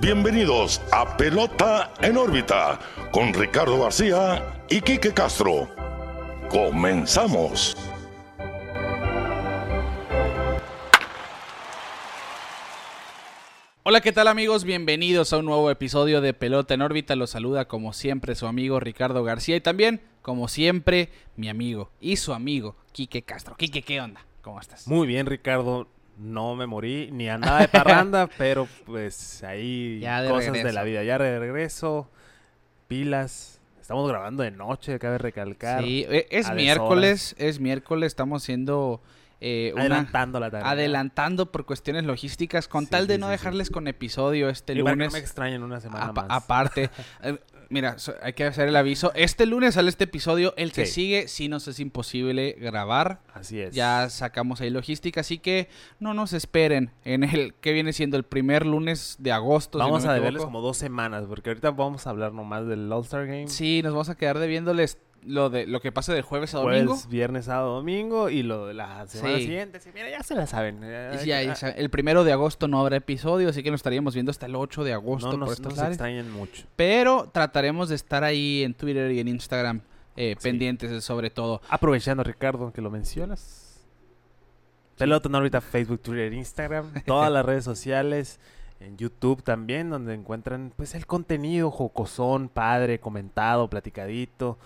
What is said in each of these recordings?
Bienvenidos a Pelota en órbita con Ricardo García y Quique Castro. Comenzamos. Hola, ¿qué tal amigos? Bienvenidos a un nuevo episodio de Pelota en órbita. Los saluda como siempre su amigo Ricardo García y también, como siempre, mi amigo y su amigo Quique Castro. Quique, ¿qué onda? ¿Cómo estás? Muy bien, Ricardo. No me morí ni a nada de parranda, pero pues ahí Ya de cosas de la vida. Ya de regreso, pilas. Estamos grabando de noche, cabe recalcar. Sí, eh, es miércoles, es miércoles, estamos haciendo eh, una... Adelantando la tarea. Adelantando por cuestiones logísticas, con Sí, tal de sí, no sí, dejarles con episodio este para que lunes. no me extrañen una semana más. Aparte, mira, hay que hacer el aviso. Este lunes sale este episodio. El que Sí. sigue, sí nos es imposible grabar. Así es. Ya sacamos ahí logística, así que no nos esperen en el que viene siendo el primer lunes de agosto. si Vamos no a deberles como dos semanas, porque ahorita vamos a hablar nomás del All-Star Game. Sí, nos vamos a quedar debiéndoles lo de lo que pase de jueves a Jueves, domingo. viernes, sábado, domingo y lo de la semana Sí. siguiente. Sí, mira, ya se la saben. ah, el primero de agosto no habrá episodio, así que nos estaríamos viendo hasta el 8 de agosto no por nos, extrañen mucho. Pero trataremos de estar ahí en Twitter y en Instagram eh, Sí. pendientes sobre todo. Aprovechando, Ricardo, que lo mencionas. Pelota no ahorita Facebook, Twitter, Instagram, todas las redes sociales, en YouTube también, donde encuentran pues el contenido jocosón, padre, comentado, platicadito,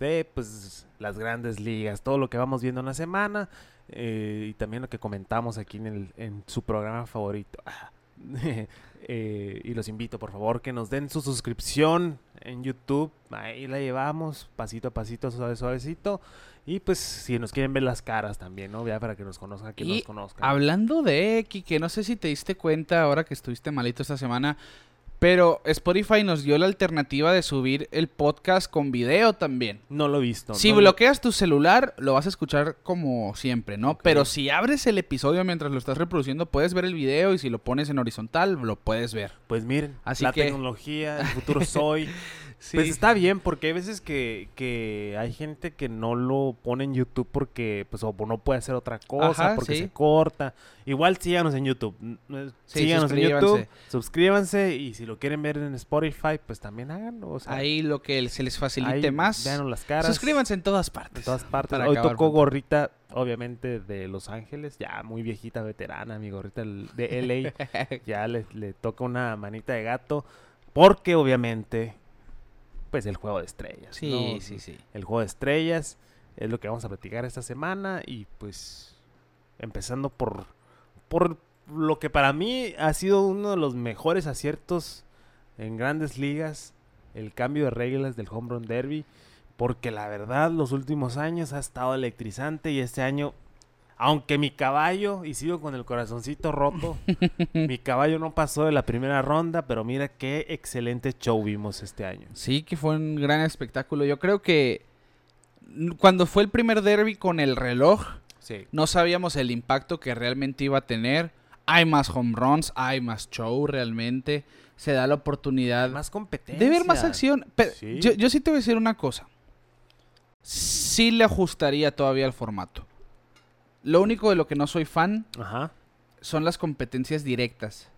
de pues las grandes ligas, todo lo que vamos viendo en la semana eh, y también lo que comentamos aquí en, el, en su programa favorito. Ah, eh, y los invito, por favor, que nos den su suscripción en YouTube. Ahí la llevamos, pasito a pasito, suave, suavecito. Y pues, si nos quieren ver las caras también, ¿no? Ya para que nos conozcan, que Y nos conozcan. Hablando de que no sé si te diste cuenta ahora que estuviste malito esta semana, pero Spotify nos dio la alternativa de subir el podcast con video también. No lo he visto. Si no- bloqueas tu celular, lo vas a escuchar como siempre, ¿no? Pero si abres el episodio mientras lo estás reproduciendo, puedes ver el video y si lo pones en horizontal, lo puedes ver. Pues miren, Así la que- tecnología, el futuro soy. Pues está bien, porque hay veces que, que hay gente que no lo pone en YouTube porque pues o no puede hacer otra cosa, Ajá, porque sí. se corta. Igual síganos en YouTube. n- Sí, síganos en. YouTube, suscríbanse y si lo quieren ver en Spotify, pues también háganlo. O sea, Ahí lo que se les facilite ahí más. véanos las caras. Suscríbanse en todas En partes. todas partes. para Hoy tocó pronto. gorrita, obviamente, de Los Ángeles, ya muy viejita, veterana, mi gorrita de LA. ya le, le toca una manita de gato. Porque obviamente, pues el juego de estrellas. Sí, ¿no? sí, sí. El juego de estrellas es lo que vamos a platicar esta semana. Y pues, empezando por, por lo que para mí ha sido uno de los mejores aciertos en grandes ligas. El cambio de reglas del Home Run Derby. Porque la verdad, los últimos años ha estado electrizante. Y este año, aunque mi caballo, y sigo con el corazoncito roto, mi caballo no pasó de la primera ronda. Pero mira qué excelente show vimos este año. Sí, que fue un gran espectáculo. Yo creo que cuando fue el primer derby con el reloj, Sí. no sabíamos el impacto que realmente iba a tener. Hay más home runs, hay más show realmente. Se da la oportunidad Más competencia. de ver más acción. Pero Sí. yo, yo sí te voy a decir una cosa. Sí le ajustaría todavía al formato. Lo único de lo que no soy fan Ajá. son las competencias directas.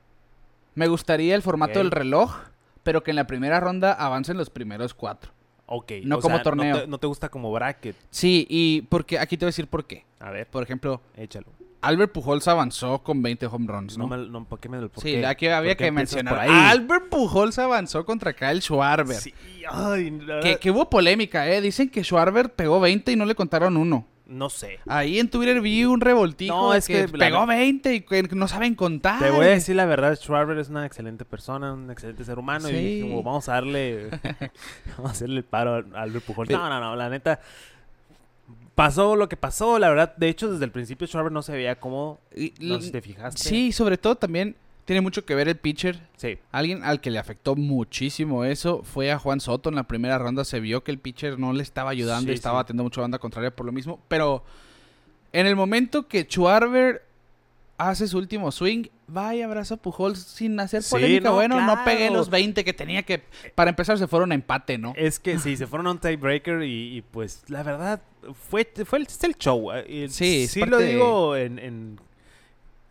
Me gustaría el formato del reloj, pero que en la primera ronda avancen los primeros cuatro. Ok. No o como sea, torneo. No te, no te gusta como bracket. Sí, y porque aquí te voy a decir por qué. A ver, Por ejemplo, échalo. Albert Pujols avanzó con 20 home runs, ¿no? No, me, no, ¿por qué me lo sí, qué? aquí había ¿Por qué que mencionar. por ahí? Albert Pujols avanzó contra Kyle Schwarber. Sí, ay, la que hubo polémica, ¿eh? Dicen que Schwarber pegó 20 y no le contaron uno. No sé. Ahí en Twitter vi un revoltijo No, es que, que pegó ne- 20 y que no saben contar. Te voy a decir la verdad, Schwarber es una excelente persona, un excelente ser humano. Sí. Y dije, como, vamos a darle. vamos a hacerle el paro a Albert Pujol. Pero- No, no, no, la neta. Pasó lo que pasó, la verdad. De hecho, desde el principio Schwarber no se veía como. Y- No sé si te fijaste. Sí, sobre todo también tiene mucho que ver el pitcher. Sí. Alguien al que le afectó muchísimo eso fue a Juan Soto. En la primera ronda se vio que el pitcher no le estaba ayudando y estaba sí. teniendo mucha banda contraria por lo mismo. Pero en el momento que Schwarber hace su último swing, vaya abrazo a Pujols sin hacer Sí, polémica. no, bueno, no pegué los 20 que tenía que... Para empezar se fueron a empate, ¿no? Es que sí, se fueron a un tiebreaker y, y, pues la verdad fue, fue el, es el show. eh, y Sí, sí lo digo en, en-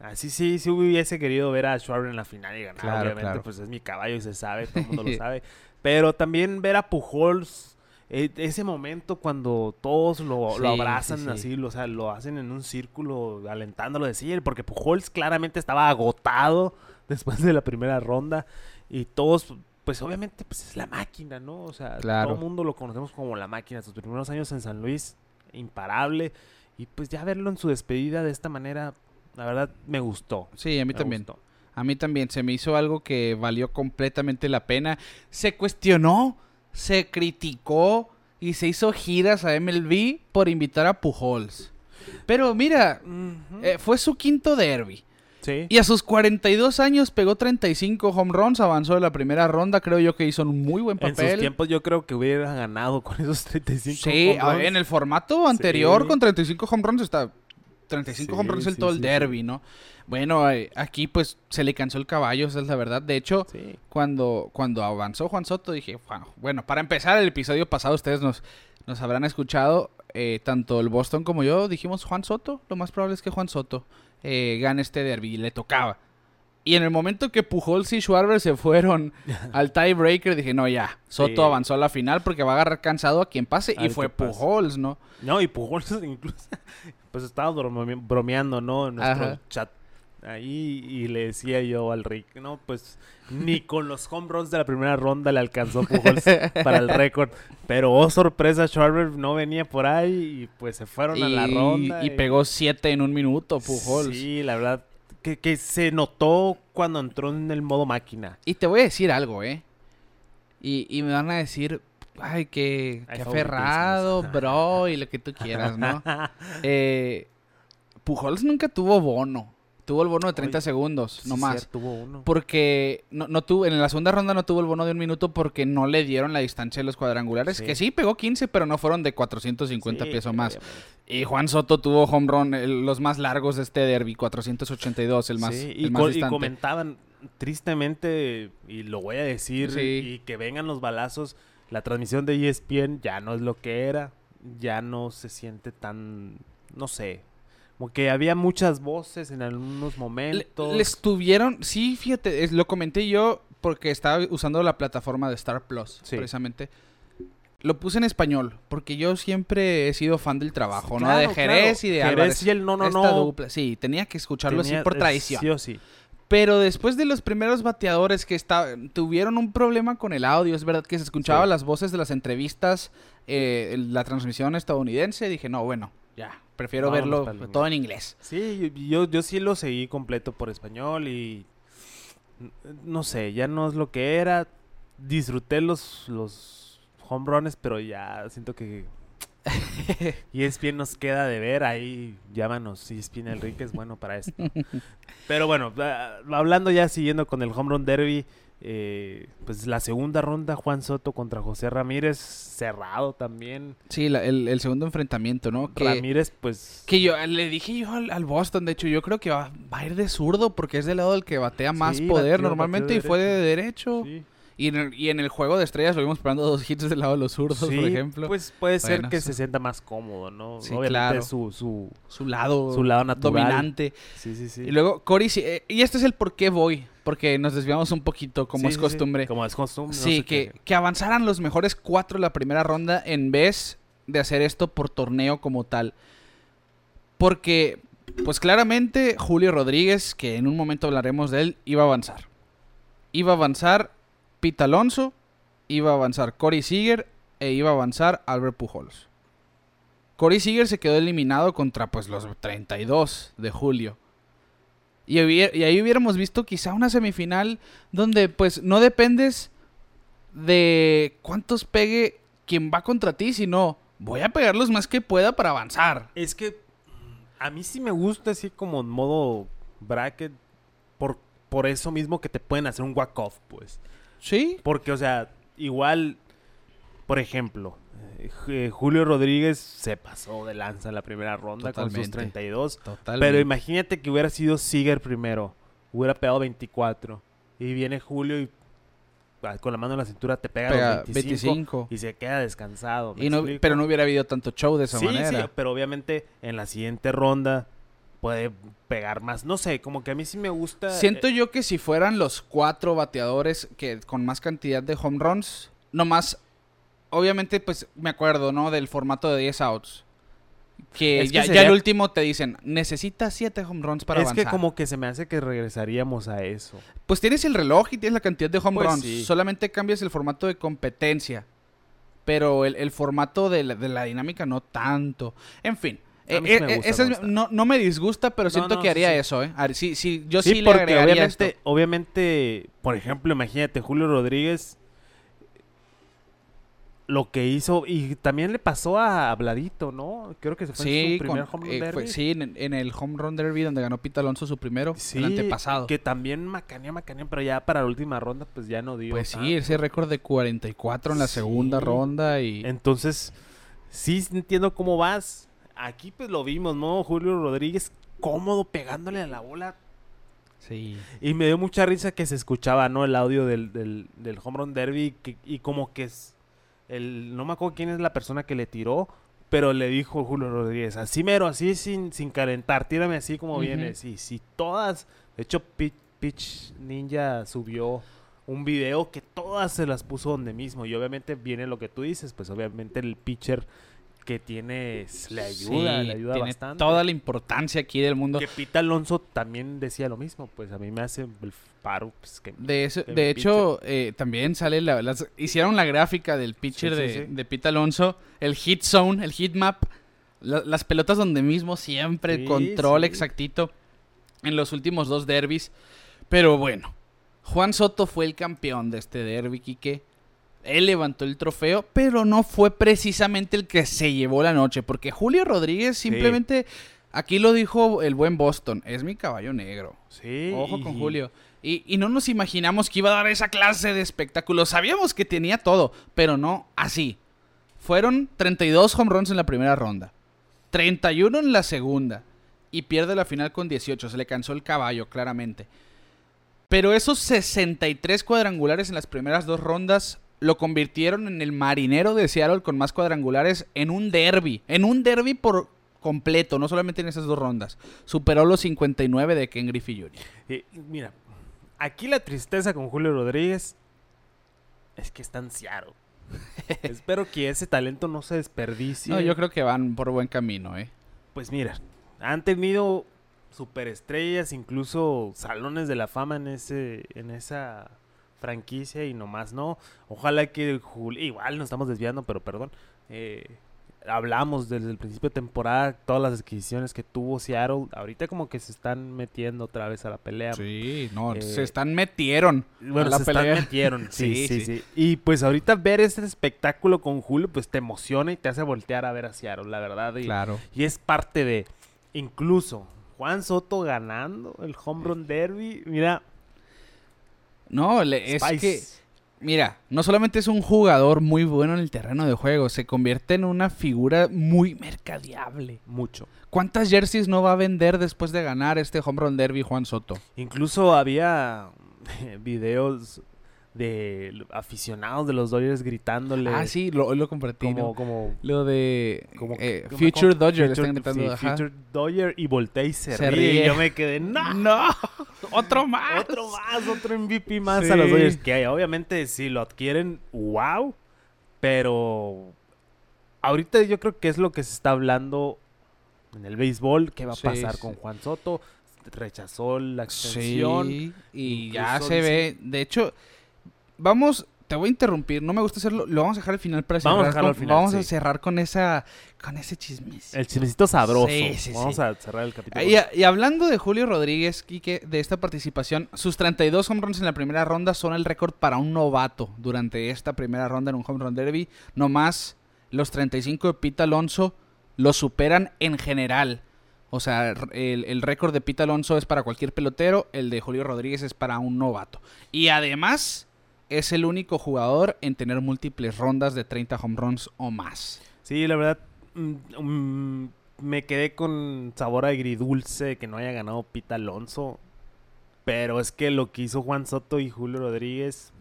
Así sí, sí hubiese querido ver a Schwarber en la final y ganar. Claro, obviamente, claro. pues es mi caballo y se sabe, todo el mundo lo sabe. Pero también ver a Pujols, eh, ese momento cuando todos lo, lo abrazan sí, sí. así, lo, o sea, lo hacen en un círculo alentándolo de sí, porque Pujols claramente estaba agotado después de la primera ronda y todos, pues obviamente, pues es la máquina, ¿no? O sea, Claro. todo el mundo lo conocemos como la máquina. Sus primeros años en San Luis, imparable. Y pues ya verlo en su despedida de esta manera, la verdad me gustó. Sí, a mí me también. gustó. A mí también se me hizo algo que valió completamente la pena. Se cuestionó, se criticó y se hizo giras a MLB por invitar a Pujols. Pero mira, eh, fue su quinto derby. Sí. Y a sus 42 años pegó 35 home runs, avanzó de la primera ronda. Creo yo que hizo un muy buen En sus papel. tiempos yo creo que hubiera ganado con esos 35 Sí, home runs. en el formato anterior Sí. con 35 home runs está 35 home runs todo el derby, ¿no? Bueno, eh, aquí pues se le cansó el caballo, esa es la verdad. De hecho, cuando, cuando avanzó Juan Soto, dije, "Bueno, bueno, para empezar el episodio pasado, ustedes nos, nos habrán escuchado, eh, tanto el Boston como yo, dijimos Juan Soto, lo más probable es que Juan Soto eh, gane este derby, y le tocaba. Y en el momento que Pujols y Schwarber se fueron al tiebreaker, dije, no, ya, Soto Sí. avanzó a la final porque va a agarrar cansado a quien pase. Y fue. Pujols, ¿no? No, y Pujols incluso, pues estaba brome- bromeando, ¿no? En nuestro Ajá. chat. Ahí y le decía yo al Rick, no, pues ni con los home runs de la primera ronda le alcanzó Pujols para el récord. Pero oh sorpresa, Schwarber no venía por ahí y pues se fueron a la Y- ronda. Y pegó siete en un minuto, Pujols. Sí, la verdad que, que se notó cuando entró en el modo máquina. Y te voy a decir algo, ¿eh? Y, y me van a decir, ay, que, que aferrado, bro, y lo que tú quieras, ¿no? Eh, Pujols nunca tuvo bono. Tuvo el bono de 30 Oye, segundos, Sí, no más. cierto, tuvo uno. Porque no, no tuvo, en la segunda ronda no tuvo el bono de un minuto porque no le dieron la distancia de los cuadrangulares. Sí. Que sí, pegó 15, pero no fueron de 450 Sí, pies o más. obviamente. Y Juan Soto tuvo home run, el- los más largos de este derby, 482, el más, Sí, el y, más co- y distante. comentaban tristemente, y lo voy a decir, Sí. y que vengan los balazos, la transmisión de ESPN ya no es lo que era, ya no se siente tan, no sé, como que había muchas voces en algunos momentos. Les tuvieron, sí, fíjate, es- lo comenté yo porque estaba usando la plataforma de Star Plus, Sí. precisamente. Lo puse en español, porque yo siempre he sido fan del trabajo, ¿no? Claro, De Jerez claro. y de Jerez Álvarez. y el no, no, Esta no. dupla, sí, tenía que escucharlo Tenía- así por eh, tradición. Sí o sí. Pero después de los primeros bateadores que esta- tuvieron un problema con el audio, es verdad que se escuchaba Sí. las voces de las entrevistas, eh, la transmisión estadounidense, dije, no, bueno, ya, prefiero verlo todo en inglés. Sí, yo, yo sí lo seguí completo por español y no sé, ya no es lo que era. Disfruté los, los home runs, pero ya siento que ESPN nos queda de ver ahí. Llámanos, ESPN Enrique es bueno para esto. Pero bueno, ah, hablando ya, siguiendo con el home run derby, eh, pues la segunda ronda, Juan Soto contra José Ramírez, cerrado también. Sí, la- el, el segundo enfrentamiento, ¿no? Que, Ramírez, pues... que yo le dije yo al, al Boston, de hecho, yo creo que va, va a ir de zurdo porque es del lado del que batea más Sí, poder normalmente y fue de derecho. sí. Y, en el, y en el juego de estrellas lo vimos esperando dos hits del lado de los zurdos, por ejemplo. Pues puede ser Bueno, que eso- se sienta más cómodo, ¿no? Sí, Obviamente claro. su, su, su lado, su lado natural. dominante. Sí, sí, sí. Y luego Cory, eh, y este es el por qué voy, porque nos desviamos un poquito, como Sí, es sí, costumbre. Como es costumbre. no Sí, sé que, qué. que avanzaran los mejores cuatro la primera ronda en vez de hacer esto por torneo como tal. Porque, pues claramente, Julio Rodríguez, que en un momento hablaremos de él, iba a avanzar. Iba a avanzar Pete Alonso, iba a avanzar Corey Seager e iba a avanzar Albert Pujols. Corey Seager se quedó eliminado contra pues los 32 de julio. Y, y ahí hubiéramos visto quizá una semifinal donde pues no dependes de cuántos pegue quien va contra ti, sino voy a pegar los más que pueda para avanzar. Es que a mí sí me gusta así como en modo bracket por, por eso mismo que te pueden hacer un walk-off, pues. ¿Sí? Porque, o sea, igual, por ejemplo, eh, Ju- Julio Rodríguez se pasó de lanza en la primera ronda con sus Totalmente. 32. Totalmente. Pero imagínate que hubiera sido Seager primero. Hubiera pegado 24. Y viene Julio y ah, con la mano en la cintura te pega, Pega los 25, 25. y se queda descansado. ¿me Y no- pero no hubiera habido tanto show de esa sí, manera. sí, pero obviamente en la siguiente ronda puede pegar más. No sé, como que a mí sí me gusta. Siento eh, yo que si fueran los cuatro bateadores que con más cantidad de home runs, nomás, obviamente, pues me acuerdo, ¿no? Del formato de 10 outs. Que, Es que ya, el último te dicen, necesitas 7 home runs para es avanzar. que como que se me hace que regresaríamos a eso. Pues tienes el reloj y tienes la cantidad de home Pues runs. sí. Solamente cambias el formato de competencia. Pero el, el formato de la, de la dinámica no tanto. En fin. A mí eh, sí me eh, gusta, esa me es- gusta. no, no me disgusta, pero siento que haría eso, ¿eh? A ver, sí, sí, yo sí, le porque agregaría obviamente, esto. obviamente, por ejemplo, imagínate, Julio Rodríguez lo que hizo, y también le pasó a Bladito, ¿no? Creo que se fue en Sí, su primer con- home run eh, fue- derby. sí, en, en el home run derby donde ganó Pete Alonso su primero, Sí, el antepasado. Que también macanea, macanea, pero ya para la última ronda, pues ya no dio. Pues sí, ese récord de 44 en la Sí. segunda ronda y... Entonces, sí entiendo cómo vas. Aquí pues lo vimos, ¿no? Julio Rodríguez cómodo pegándole a la bola. Sí. Y me dio mucha risa que se escuchaba, ¿no? El audio del, del, del home run derby que- y como que es el no me acuerdo quién es la persona que le tiró, pero le dijo Julio Rodríguez, así mero, así sin, sin calentar, tírame así como Ujú. vienes. Y si todas, de hecho Pi- Pitch Ninja subió un video que todas se las puso donde mismo y obviamente viene lo que tú dices, pues obviamente el pitcher que tiene le ayuda, Sí, le ayuda tiene bastante. toda la importancia aquí del mundo. Que Pita Alonso también decía lo mismo, pues a mí me hace el paro pues, que De, eso- de hecho, eh, también sale la, las- hicieron la gráfica del pitcher Sí, sí, de, Pete Alonso, el hit zone, el hit map, la- las pelotas donde mismo siempre, control exactito en los últimos dos derbis. Pero bueno, Juan Soto fue el campeón de este derby, Quique. Él levantó el trofeo, pero no fue precisamente el que se llevó la noche, porque Julio Rodríguez simplemente, aquí lo dijo el buen Boston, es mi caballo negro. Sí. Ojo con Julio. Y, y no nos imaginamos que iba a dar esa clase de espectáculo. Sabíamos que tenía todo, pero no así. Fueron 32 home runs en la primera ronda, 31 en la segunda, y pierde la final con 18. Se le cansó el caballo, claramente. Pero esos 63 cuadrangulares en las primeras dos rondas lo convirtieron en el marinero de Seattle con más cuadrangulares en un derby. En un derby por completo, no solamente en esas dos rondas. Superó los 59 de Ken Griffey Jr. mira, aquí la tristeza con Julio Rodríguez es que está Seattle. Espero que ese talento no se desperdicie. No, yo creo que van por buen camino, ¿eh? Pues mira, han tenido superestrellas, incluso salones de la fama en ese en esa franquicia y nomás no. Ojalá que Jul- igual nos estamos desviando, pero perdón. eh, hablamos desde el principio de temporada todas las adquisiciones que tuvo Seattle. Ahorita como que se están metiendo otra vez a la pelea. Sí, no, Eh, se están metieron. Bueno, a la se pelea. están metieron. Sí, Sí, sí, sí. sí, Y pues ahorita ver este espectáculo con Julio, pues te emociona y te hace voltear a ver a Seattle, la verdad. Y, Claro. y es parte de, incluso, Juan Soto ganando el Home Run Derby. Mira, No, le- es que, mira, no solamente es un jugador muy bueno en el terreno de juego, se convierte en una figura muy mercadeable. mucho. ¿Cuántas jerseys no va a vender después de ganar este home run derby Juan Soto? Incluso había videos de aficionados de los Dodgers gritándole. Ah, sí, lo, lo compartí, Como, ¿no? como, Lo de como eh, Future Dodger, Future- están gritando. sí, ajá. Future Dodger y voltea y se, Se ríe. ríe. Y yo me quedé, no. No, otro más. Otro más, otro MVP más Sí. a los Dodgers. Que obviamente si lo adquieren, wow. Pero ahorita yo creo que es lo que se está hablando en el béisbol. ¿Qué va a Sí, pasar con Juan Soto? Rechazó la extensión. Y ya se dice- ve. De hecho, vamos, te voy a interrumpir, no me gusta hacerlo, lo vamos a dejar al final para cerrar. Vamos a dejarlo con- al final, vamos a cerrar con esa, con ese chismecito. El chismecito sabroso. Sí, sí, Vamos a cerrar el capítulo. Y, y hablando de Julio Rodríguez, Quique, de esta participación, sus 32 home runs en la primera ronda son el récord para un novato durante esta primera ronda en un home run derby. No más, los 35 de Pete Alonso lo superan en general. O sea, el, el récord de Pete Alonso es para cualquier pelotero, el de Julio Rodríguez es para un novato. Y además, es el único jugador en tener múltiples rondas de 30 home runs o más. Sí, la verdad, mm, mm, me quedé con sabor agridulce que no haya ganado Pita Alonso. Pero es que lo que hizo Juan Soto y Julio Rodríguez,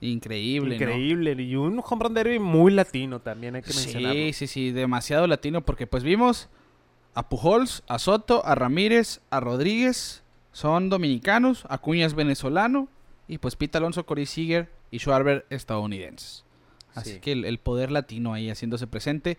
Increíble, ¿no? increíble. Y un home run derby muy latino también, hay que mencionarlo. Sí, sí, sí, demasiado latino porque pues vimos a Pujols, a Soto, a Ramírez, a Rodríguez, son dominicanos, Acuña es venezolano, y pues Pete Alonso, Corey Seager y Schwarber estadounidenses. Así Sí. que el, el poder latino ahí haciéndose presente.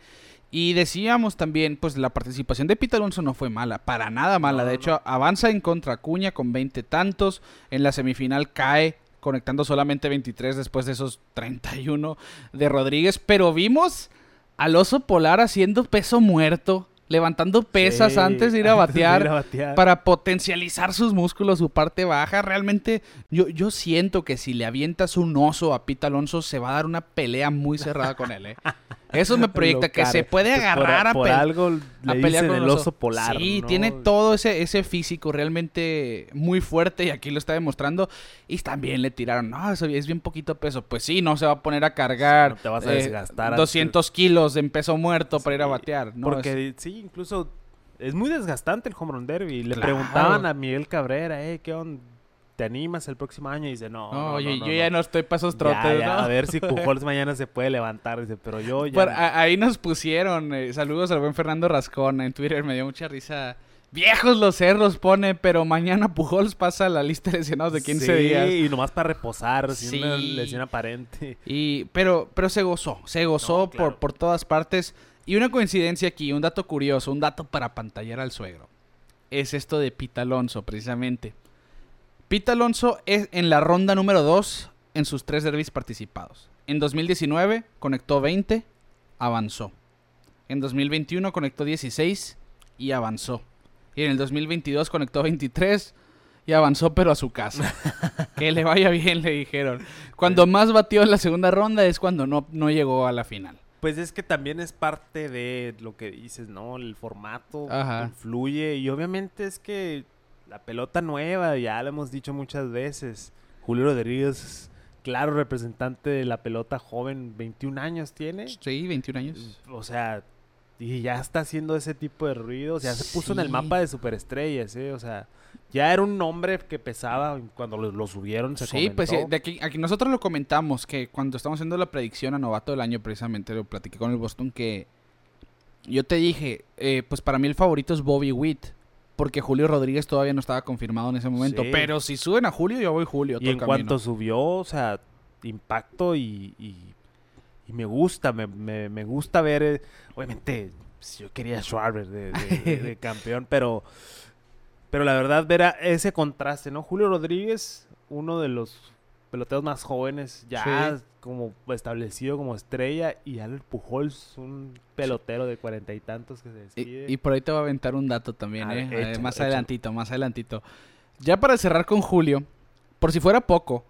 Y decíamos también, pues la participación de Pete Alonso no fue mala, para nada mala. No, de no, hecho, avanza en contra Acuña con 20 tantos. En la semifinal cae conectando solamente 23 después de esos 31 de Rodríguez. Pero vimos al oso polar haciendo peso muerto, levantando pesas Sí, antes de ir a antes de ir batear a batear. para potencializar sus músculos, su parte baja. Realmente, yo, yo siento que si le avientas un oso a Pita Alonso, se va a dar una pelea muy cerrada con él. ¿eh? Eso me proyecta que se puede pues, por- agarrar a, por algo le a pelear con el oso polar. Sí, ¿no? tiene todo ese, ese físico realmente muy fuerte y aquí lo está demostrando. Y también le tiraron, no, eso es bien poquito peso. Pues sí, no se va a poner a cargar Sí, no te vas a eh, desgastar antes. 200 kilos en peso muerto para ir a batear. No, Porque sí, incluso es muy desgastante el home run derby. Le Claro. preguntaban a Miguel Cabrera, eh, ¿qué onda? ¿Te animas el próximo año? Y dice, no, No, no, oye, no, yo ya no. estoy para esos trotes. A ver si Pujols mañana se puede levantar. Dice, pero yo ya... Por- no". a- ahí nos pusieron, eh, saludos al buen Fernando Rascón en Twitter, me dio mucha risa. Viejos los cerros pone, pero mañana Pujols pasa la lista de lesionados de 15 Sí, días. y nomás para reposar, sin una Sí. lesión aparente. Y, pero, pero se gozó, se gozó No, claro. por, por todas partes. Y una coincidencia aquí, un dato curioso, un dato para pantallar al suegro. Es esto de Pita Alonso, precisamente. Pita Alonso es en la ronda número 2 en sus tres derbis participados. En 2019 conectó 20, avanzó. En 2021 conectó 16 y avanzó. Y en el 2022 conectó 23 y avanzó, pero a su casa. que le vaya bien, le dijeron. Cuando más batió en la segunda ronda es cuando no, no llegó a la final. Pues es que también es parte de lo que dices, ¿no? El formato Ajá. influye y obviamente es que la pelota nueva, ya lo hemos dicho muchas veces. Julio Rodríguez, claro representante de la pelota joven, 21 años tiene. Sí, 21 años. O sea, y ya está haciendo ese tipo de ruidos, ya se puso en el mapa de superestrellas, ¿eh? O sea, ya era un nombre que pesaba cuando lo, lo subieron, se Sí, pues de aquí, aquí nosotros lo comentamos, que cuando estamos haciendo la predicción a novato del año, precisamente lo platiqué con el Boston, que yo te dije, eh, pues para mí el favorito es Bobby Witt, porque Julio Rodríguez todavía no estaba confirmado en ese momento, Sí. pero si suben a Julio, yo voy Julio. Y todo en cuanto subió, o sea, impacto y, y, y me gusta, me, me, me gusta ver, eh, obviamente, pues, yo quería a Schwarber de, de- de campeón, pero, pero la verdad ver a ese contraste, ¿no? Julio Rodríguez, uno de los peloteros más jóvenes, ya Sí. como establecido como estrella, y Albert Pujols, un pelotero de cuarenta y tantos que se despide. Y, y por ahí te voy a aventar un dato también, ¿eh? ver, Eh, échalo, más échalo. adelantito, más adelantito. Ya para cerrar con Julio, por si fuera poco,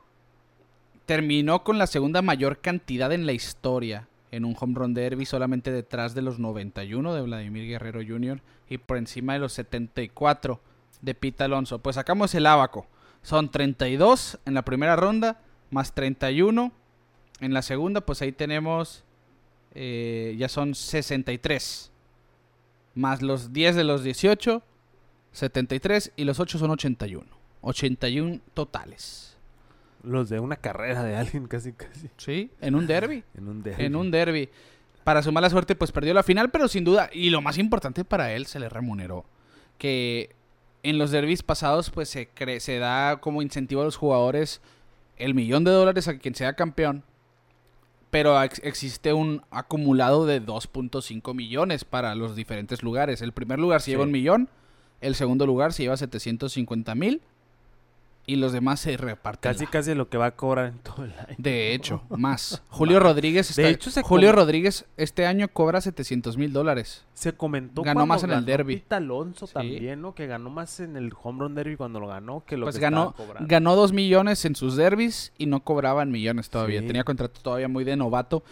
terminó con la segunda mayor cantidad en la historia en un home run derby, solamente detrás de los 91 de Vladimir Guerrero Jr. y por encima de los 74 de Pete Alonso. Pues sacamos el abaco. Son 32 en la primera ronda, más 31 en la segunda, pues ahí tenemos, eh, ya son 63 más los 10 de los 18, 73 y los 8 son 81. 81 totales. Los de una carrera de alguien casi, casi. ¿Sí? En un derby. En un derbi. en un derby. Para su mala suerte, pues perdió la final, pero sin duda, y lo más importante para él, se le remuneró. Que en los derbis pasados, pues se, cre- se da como incentivo a los jugadores el millón de dólares a quien sea campeón. Pero ex- existe un acumulado de 2.5 millones para los diferentes lugares. El primer lugar se Sí. lleva un millón, el segundo lugar se lleva 750 mil y los demás se reparten. Casi, casi lo que va a cobrar en todo el año. de hecho, más. Julio Rodríguez De hecho, se Julio Rodríguez este año cobra 700 mil dólares. Se comentó Ganó más en el derbi. Pete Alonso Sí. también, ¿no? Que ganó más en el home run derby cuando lo ganó que lo Pues que ganó, cobrando. ganó 2 millones en sus derbis y no cobraban millones todavía. Sí. Tenía contrato todavía muy de novato.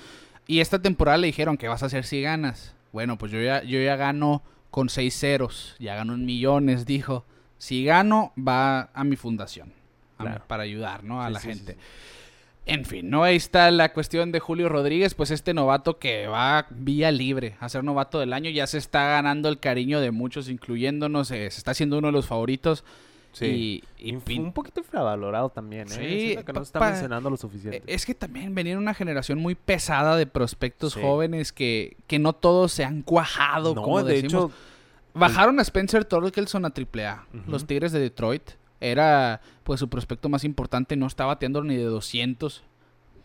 Y esta temporada le dijeron que vas a hacer si ganas. Bueno, pues yo ya, yo ya gano con 6 ceros. Ya gano en millones, dijo. Si gano, va a mi fundación. a mi- Claro. para ayudar, ¿no? A Sí, la sí, gente. sí. En fin, ¿no? Ahí está la cuestión de Julio Rodríguez, pues este novato que va vía libre a ser novato del año, ya se está ganando el cariño de muchos, incluyéndonos, eh, se está haciendo uno de los favoritos. Sí. Y, un poquito infravalorado también, ¿eh? Sí, que no se está mencionando lo suficiente. es que también venía una generación muy pesada de prospectos Sí. jóvenes que, que no todos se han cuajado, no, como de decimos. hecho, Bajaron a Spencer Torkelson a AAA. Ujú. Los Tigres de Detroit. Era pues su prospecto más importante. No está bateando ni de 200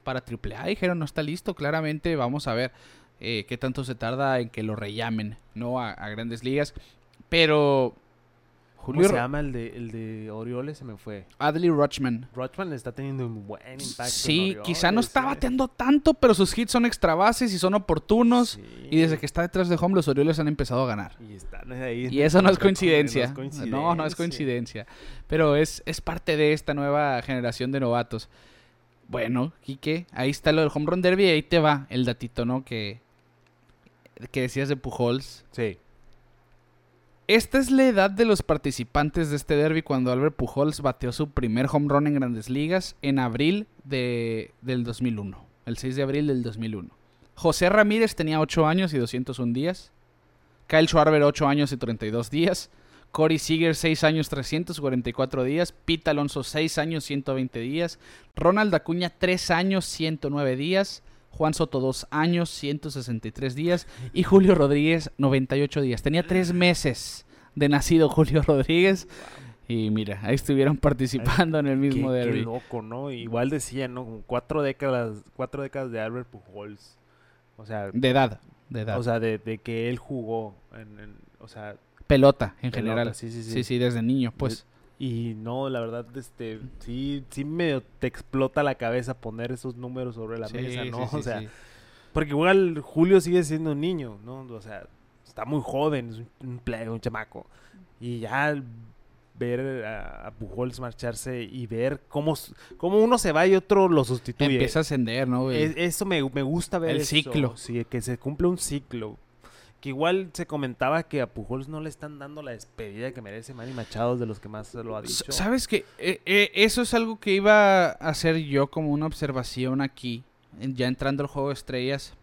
para AAA. Dijeron, no está listo. Claramente vamos a ver eh, qué tanto se tarda en que lo rellamen ¿no? a, a grandes ligas. Pero ¿Cómo Julio se Ro- llama el de, el de Orioles? Se me fue. Adley Rutschman. Rochman está teniendo un buen impacto. en Sí, quizá no está ¿eh? bateando tanto, pero sus hits son extra bases y son oportunos. Sí. Y desde que está detrás de home, los Orioles han empezado a ganar. Y están ahí. Y eso no es No coincidencia. No, no es coincidencia. Pero es, es parte de esta nueva generación de novatos. Bueno, Quique, ahí está lo del home run derby y ahí te va el datito, ¿no? Que, que decías de Pujols. Sí. Esta es la edad de los participantes de este derby cuando Albert Pujols bateó su primer home run en Grandes Ligas en abril de, del 2001. El 6 de abril del 2001. José Ramírez tenía 8 años y 201 días. Kyle Schwarber 8 años y 32 días. Corey Seager 6 años 344 días. Pete Alonso 6 años 120 días. Ronald Acuña 3 años 109 días. Juan Soto 2 años 163 días. Y Julio Rodríguez 98 días. Tenía 3 meses de nacido Julio Rodríguez. Y mira, ahí estuvieron participando en el mismo qué, qué derby. loco, ¿no? Igual decía, ¿no? Como Cuatro décadas, cuatro décadas de Albert Pujols. O sea, De edad. De edad. o sea de, de que él jugó. En, en- o sea, pelota en pelota, general. Sí, sí, sí. Sí, sí, desde niño, pues. Y no, la verdad, este, sí, sí medio te explota la cabeza poner esos números sobre la Sí, mesa, ¿no? sí, o sea, porque igual Julio sigue siendo un niño, ¿no? O sea, está muy joven, es un, plebe, un chamaco. Y ya ver a, Pujols marcharse y ver cómo, cómo uno se va y otro lo sustituye. Empieza a ascender, ¿no? güey? Es- eso me, me gusta ver El eso, ciclo. Sí, que se cumple un ciclo. Que igual se comentaba que a Pujols no le están dando la despedida que merece Manny Machado, de los que más lo ha dicho. ¿Sabes qué? Eh, eh, eso es algo que iba a hacer yo como una observación aquí, ya entrando al juego de estrellas.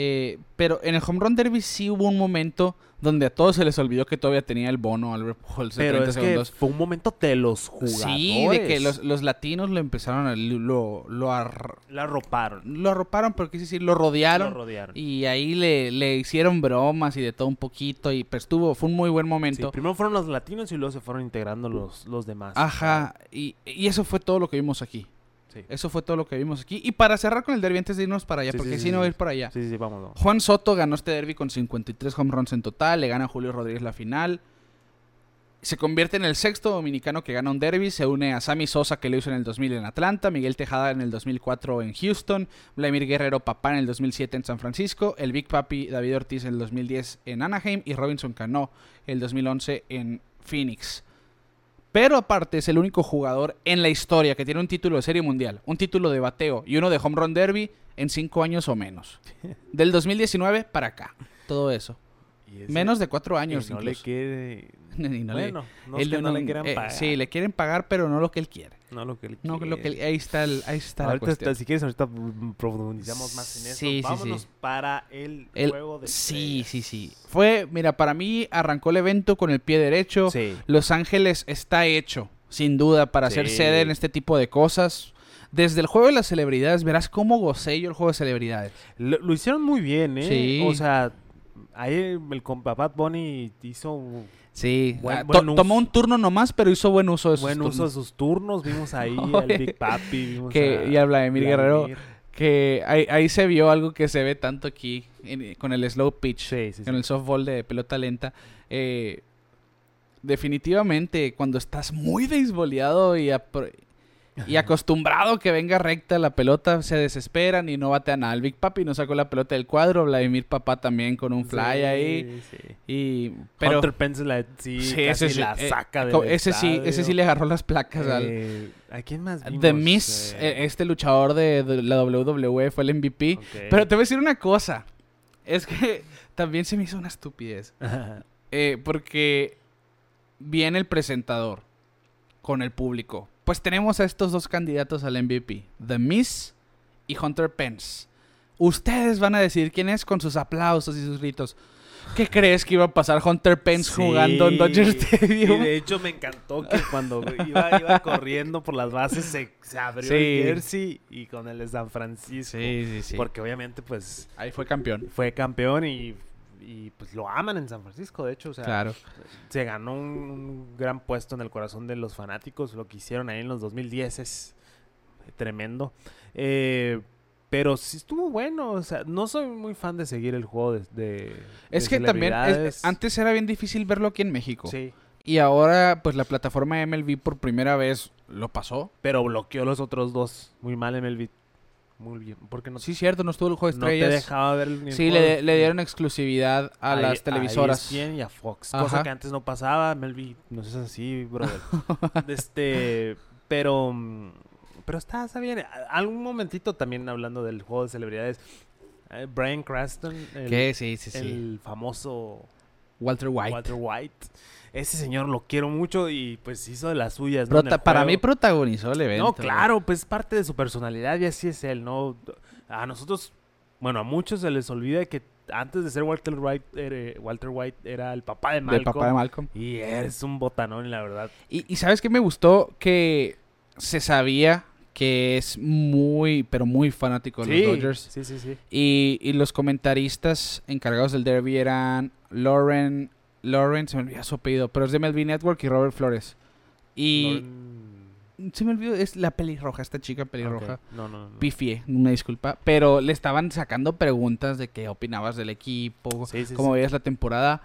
Eh, pero en el Home Run Derby sí hubo un momento donde a todos se les olvidó que todavía tenía el bono Albert Pujols de Pero 30 es segundos. que fue un momento de los jugadores. Sí, de que los, los latinos lo empezaron a... lo, lo, ar- arroparon. lo arroparon, pero quise decir, lo rodearon. Lo rodearon. Y ahí le, le hicieron bromas y de todo un poquito. Y pues estuvo, fue un muy buen Sí, momento. primero fueron los latinos y luego se fueron integrando los, los demás. Ajá, y, y eso fue todo lo que vimos aquí. Sí. Eso fue todo lo que vimos aquí. Y para cerrar con el derby, antes de irnos para allá, Sí, porque sí, si no ir para allá. Sí, sí. Juan Soto ganó este derby con 53 home runs en total. Le gana a Julio Rodríguez la final. Se convierte en el sexto dominicano que gana un derby. Se une a Sammy Sosa, que lo hizo en el 2000 en Atlanta. Miguel Tejada en el 2004 en Houston. Vladimir Guerrero Papá en el 2007 en San Francisco. El Big Papi David Ortiz en el 2010 en Anaheim. Y Robinson Cano el 2011 en Phoenix. Pero aparte es el único jugador en la historia que tiene un título de serie mundial, un título de bateo y uno de home run derby en cinco años o menos. Del 2019 para acá. Todo eso. Menos de cuatro y años no le incluso. quiere... Y no le- bueno, no él es que no, le no- quieran eh, pagar. sí, le quieren pagar, pero no lo que él quiere. No lo que él No quiere. lo que él- ahí está, el- ahí está la ahorita, cuestión. está- si quieres, ahorita profundizamos más en eso. Sí, sí, Vámonos sí. para el, El- juego de sí, estrellas. sí, sí. Fue, mira, para mí arrancó el evento con el pie derecho. Sí. Los Ángeles está hecho, sin duda, para hacer Sí. sede en este tipo de cosas. Desde el juego de las celebridades, verás cómo gocé yo el juego de celebridades. Lo, lo hicieron muy bien, ¿eh? Sí. O sea, ahí el compa Bad Bunny hizo Sí, Buen- ah, buen to- uso. tomó un turno nomás, pero hizo buen uso de sus buen uso de turnos. sus turnos. Vimos ahí al Big Papi, vimos que- a y a Vladimir Guerrero. Vladimir. Que ahí, ahí se vio algo que se ve tanto aquí en- con el slow pitch, Sí, sí, con sí. el softball de pelota lenta. Eh, definitivamente, cuando estás muy beisboleado y, apro- y acostumbrado que venga recta la pelota, se desesperan y no batean nada. El Big Papi no sacó la pelota del cuadro, Vladimir Papá también con un fly Sí, ahí. sí. Y, pero Hunter Pence la, sí, Sí, casi ese sí, la eh, saca co- ese sí, ese sí le agarró las placas al Eh, ¿A quién más vimos? The Miz, Eh, eh, este luchador de, de la WWE fue el MVP. Pero te voy a decir una cosa. Es que también se me hizo una estupidez. Porque viene el presentador con el público. Pues tenemos a estos dos candidatos al MVP. The Miz y Hunter Pence. Ustedes van a decir quién es con sus aplausos y sus gritos. ¿Qué crees que iba a pasar Hunter Pence jugando en Dodger Stadium? Y de hecho me encantó que cuando iba, iba corriendo por las bases se, se abrió Sí. el jersey y con el de San Francisco. Sí, sí, sí. Porque obviamente pues Ahí fue campeón. fue campeón y y pues lo aman en San Francisco, de hecho, o sea, Claro. se ganó un, un gran puesto en el corazón de los fanáticos. Lo que hicieron ahí en los 2010 es tremendo. Eh, pero sí estuvo bueno. O sea, no soy muy fan de seguir el juego de. de- Es de que también es- antes era bien difícil verlo aquí en México. Sí. Y ahora, pues la plataforma MLB por primera vez lo pasó. Pero bloqueó los otros dos muy mal el Muy bien. Porque no, Sí, cierto, no estuvo el juego de no te estrellas. dejaba ver el sí, juego. le, le dieron exclusividad a, las televisoras. A ESPN y a Fox. Ajá. Cosa que antes no pasaba. Melvi, no es así, brother. este, pero, mm, pero está, está bien. Algún momentito también hablando del juego de celebridades. eh, Brian Cranston, el, Que sí, sí, sí. el famoso Walter White. Walter White. Ese señor lo quiero mucho y pues hizo de las suyas. ¿no? El para mí protagonizó el evento. No, claro, pues parte de su personalidad y así es él, ¿no? A nosotros, bueno, a muchos se les olvida que antes de ser Walter White, era, Walter White era el papá de Malcolm. papá de Malcolm. Y es un botanón, la verdad. Y, y ¿sabes qué me gustó? Que se sabía que es muy, pero muy fanático de sí, los Dodgers. sí, sí, sí. Y, y los comentaristas encargados del derby eran Lauren, Lauren, se me olvidó su apellido, pero es de MLB Network y Robert Flores. Y Lauren- se me olvidó, es la pelirroja, esta chica pelirroja. Ok, No, no, no. Pifié, una disculpa. Pero le estaban sacando preguntas de qué opinabas del equipo, Sí, sí, cómo sí. veías la temporada.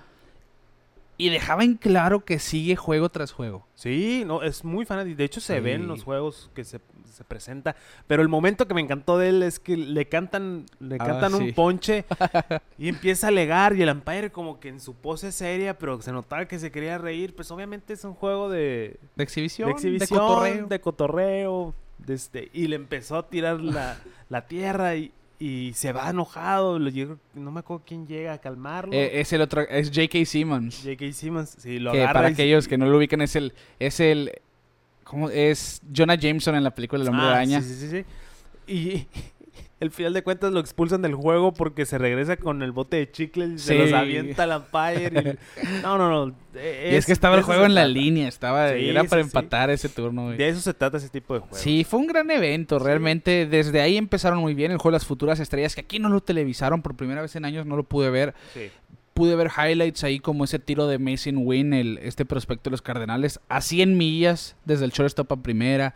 Y dejaba en claro que sigue juego tras juego. Sí, no, es muy fanático. De hecho, se ve en Sí. los juegos que se, se presenta. Pero el momento que me encantó de él es que le cantan, le Ah, cantan sí. un ponche y empieza a alegar. Y el umpire, como que en su pose seria, pero se notaba que se quería reír. Pues obviamente es un juego de, De exhibición, de exhibición, de cotorreo. de cotorreo, de este, y le empezó a tirar la, la tierra y, y se va enojado. lo no me acuerdo quién llega a calmarlo. Eh, es el otro, es J.K. Simmons. J.K. Simmons, sí, lo que agarra para y- aquellos que no lo ubican es el, es el, ¿cómo? Es Jonah Jameson en la película El Hombre Ah, Araña. Sí, sí, sí, sí. Y el final de cuentas lo expulsan del juego porque se regresa con el bote de chicles y se los avienta al umpire. y- No, no, no. eh, y es que estaba el juego en la línea, estaba, Sí, era para sí. empatar ese turno. güey. De eso se trata ese tipo de juegos. Sí, fue un gran evento, realmente. Desde ahí empezaron muy bien el juego de las futuras estrellas, que aquí no lo televisaron por primera vez en años, no lo pude ver. Sí. Pude ver highlights ahí como ese tiro de Mason Wynn, el, este prospecto de los Cardenales, a 100 millas desde el shortstop a primera.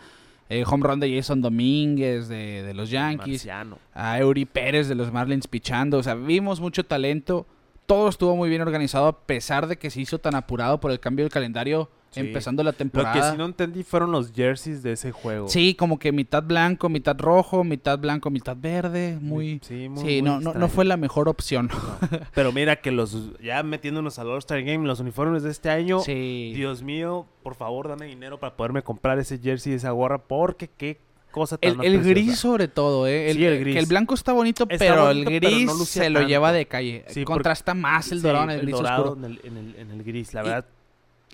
Eh, home run de Jason Domínguez de, de los Yankees. Marciano. a Eury Pérez de los Marlins pichando. O sea, vimos mucho talento. Todo estuvo muy bien organizado a pesar de que se hizo tan apurado por el cambio del calendario Sí. empezando la Lo temporada. que sí no entendí fueron los jerseys de ese juego. Sí, como que mitad blanco, mitad rojo, mitad blanco, mitad verde. Muy... Sí, muy, Sí, muy no, no, no extraño. fue la mejor opción. Pero mira que los, ya metiéndonos al All-Star Game, los uniformes de este año, Sí. Dios mío, por favor dame dinero para poderme comprar ese jersey, esa gorra, porque qué cosa tan El, el gris sobre todo, ¿eh? El, Sí, el gris. Que el blanco está bonito, Está pero bonito, el pero gris no se lo lleva de calle. Sí, porque- Contrasta más el Sí, dorado en el gris dorado oscuro. En el, en el- en el gris, la Y- verdad.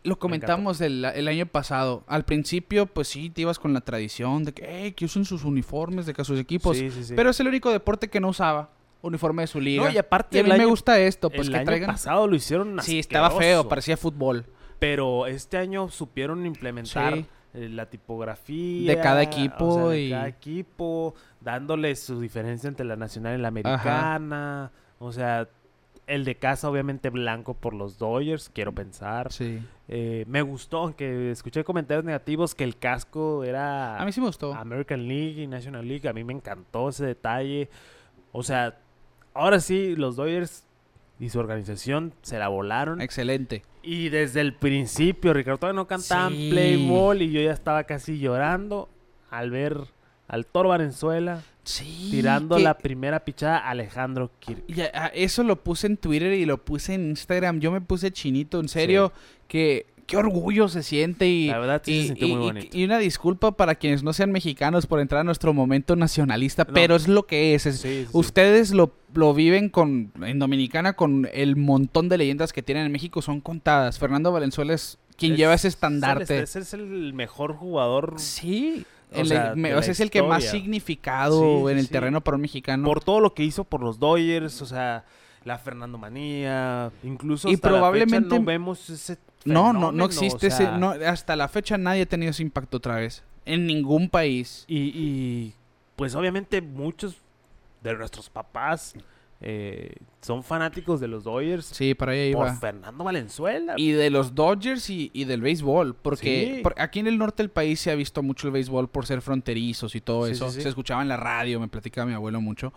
Lo comentamos el, el año pasado. Al principio, pues sí, te ibas con la tradición de que, "Ey, que usen sus uniformes, de que sus equipos. sí, sí, sí. Pero es el único deporte que no usaba uniforme de su liga. no, y aparte y a mí me gusta esto, pues el que año traigan... pasado lo hicieron Sí, estaba feo, asqueroso, parecía fútbol. Pero este año supieron implementar eh, la tipografía De cada equipo o sea, de y- cada equipo, dándole su diferencia entre la nacional y la americana. O sea, el de casa obviamente blanco por los Dodgers, quiero pensar. Sí. Eh, me gustó, aunque escuché comentarios negativos que el casco era A mí sí me gustó. American League y National League. A mí me encantó ese detalle. O sea, ahora sí, los Dodgers y su organización se la volaron. Excelente. Y desde el principio, Ricardo, todavía no cantaban Sí. play ball y yo ya estaba casi llorando al ver al Toro Valenzuela Sí. tirando que- la primera pichada a Alejandro Kirk. eso lo puse en Twitter y lo puse en Instagram. Yo me puse chinito, en serio, que qué orgullo se siente y, La verdad sí y, se sintió muy bonito. y una disculpa para quienes no sean mexicanos por entrar a nuestro momento nacionalista, No. pero es lo que es. es- Sí, sí, sí. Ustedes lo, lo viven con en Dominicana con el montón de leyendas que tienen en México, son contadas. Fernando Valenzuela es quien Es- lleva ese estandarte. Es el mejor jugador Sí. O sea, me- o sea, es el que más significado Sí, en el sí. terreno para un mexicano. por todo lo que hizo por los Dodgers, o sea, la Fernando Manía, incluso Y hasta la fecha probablemente- no vemos ese No, no, no existe o sea, ese. No, hasta la fecha nadie ha tenido ese impacto otra vez. En ningún país. Y, y, pues obviamente muchos de nuestros papás eh, son fanáticos de los Dodgers Sí, para allá por iba. Fernando Valenzuela. Y de los Dodgers y, y del béisbol, porque Sí. por- aquí en el norte del país se ha visto mucho el béisbol por ser fronterizos y todo Sí, eso. sí, sí. Se escuchaba en la radio, me platicaba mi abuelo mucho.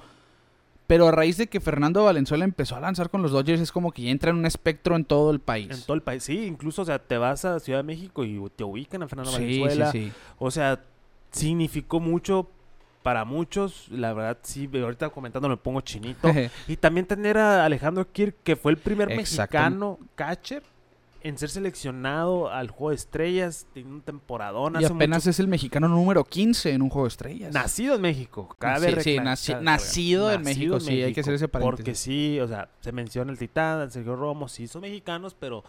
Pero a raíz de que Fernando Valenzuela empezó a lanzar con los Dodgers, es como que ya entra en un espectro en todo el país. En todo el país, sí, incluso, o sea, te vas a Ciudad de México y te ubican a Fernando sí, sí, Valenzuela. sí. O sea, significó mucho para muchos, la verdad, sí, ahorita comentando me pongo chinito. y también tener a Alejandro Kirk, que fue el primer Exacto. mexicano catcher en ser seleccionado al Juego de Estrellas, tiene un temporadón y hace apenas mucho- es el mexicano número 15 en un juego de estrellas. Nacido en México. Cabe Sí, sí, naci- cabe- nacido en nacido México, sí, hay que hacer ese paréntesis. Porque sí, o sea, se menciona el Titán, el Sergio Romo, sí son mexicanos, pero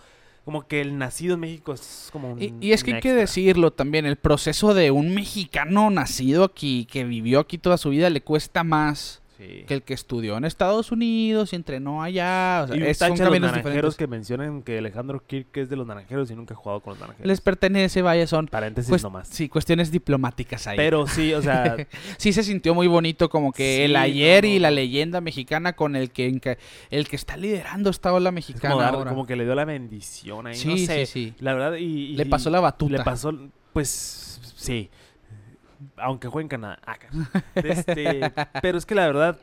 como que el nacido en México es como un Y, y es que hay que decirlo también, el proceso de un mexicano nacido aquí, que vivió aquí toda su vida, le cuesta más Sí. que el que estudió en Estados Unidos y entrenó allá. O sea, y es- son a los caminos naranjeros diferentes. que mencionan que Alejandro Kirk es de los naranjeros y nunca ha jugado con los naranjeros. Les pertenece, vaya, son Paréntesis nomás. sí, cuestiones diplomáticas ahí. Pero sí, o sea, sí se sintió muy bonito como que Sí, el no, ayer no, y la no. leyenda mexicana con el que el que está liderando esta ola mexicana como, dar- ahora. como que le dio la bendición ahí. sí, no sé, sí, sí. La verdad, y, y- Le pasó la batuta. Le pasó, pues, sí. Aunque juegue en Canadá. Ah, Este, pero es que la verdad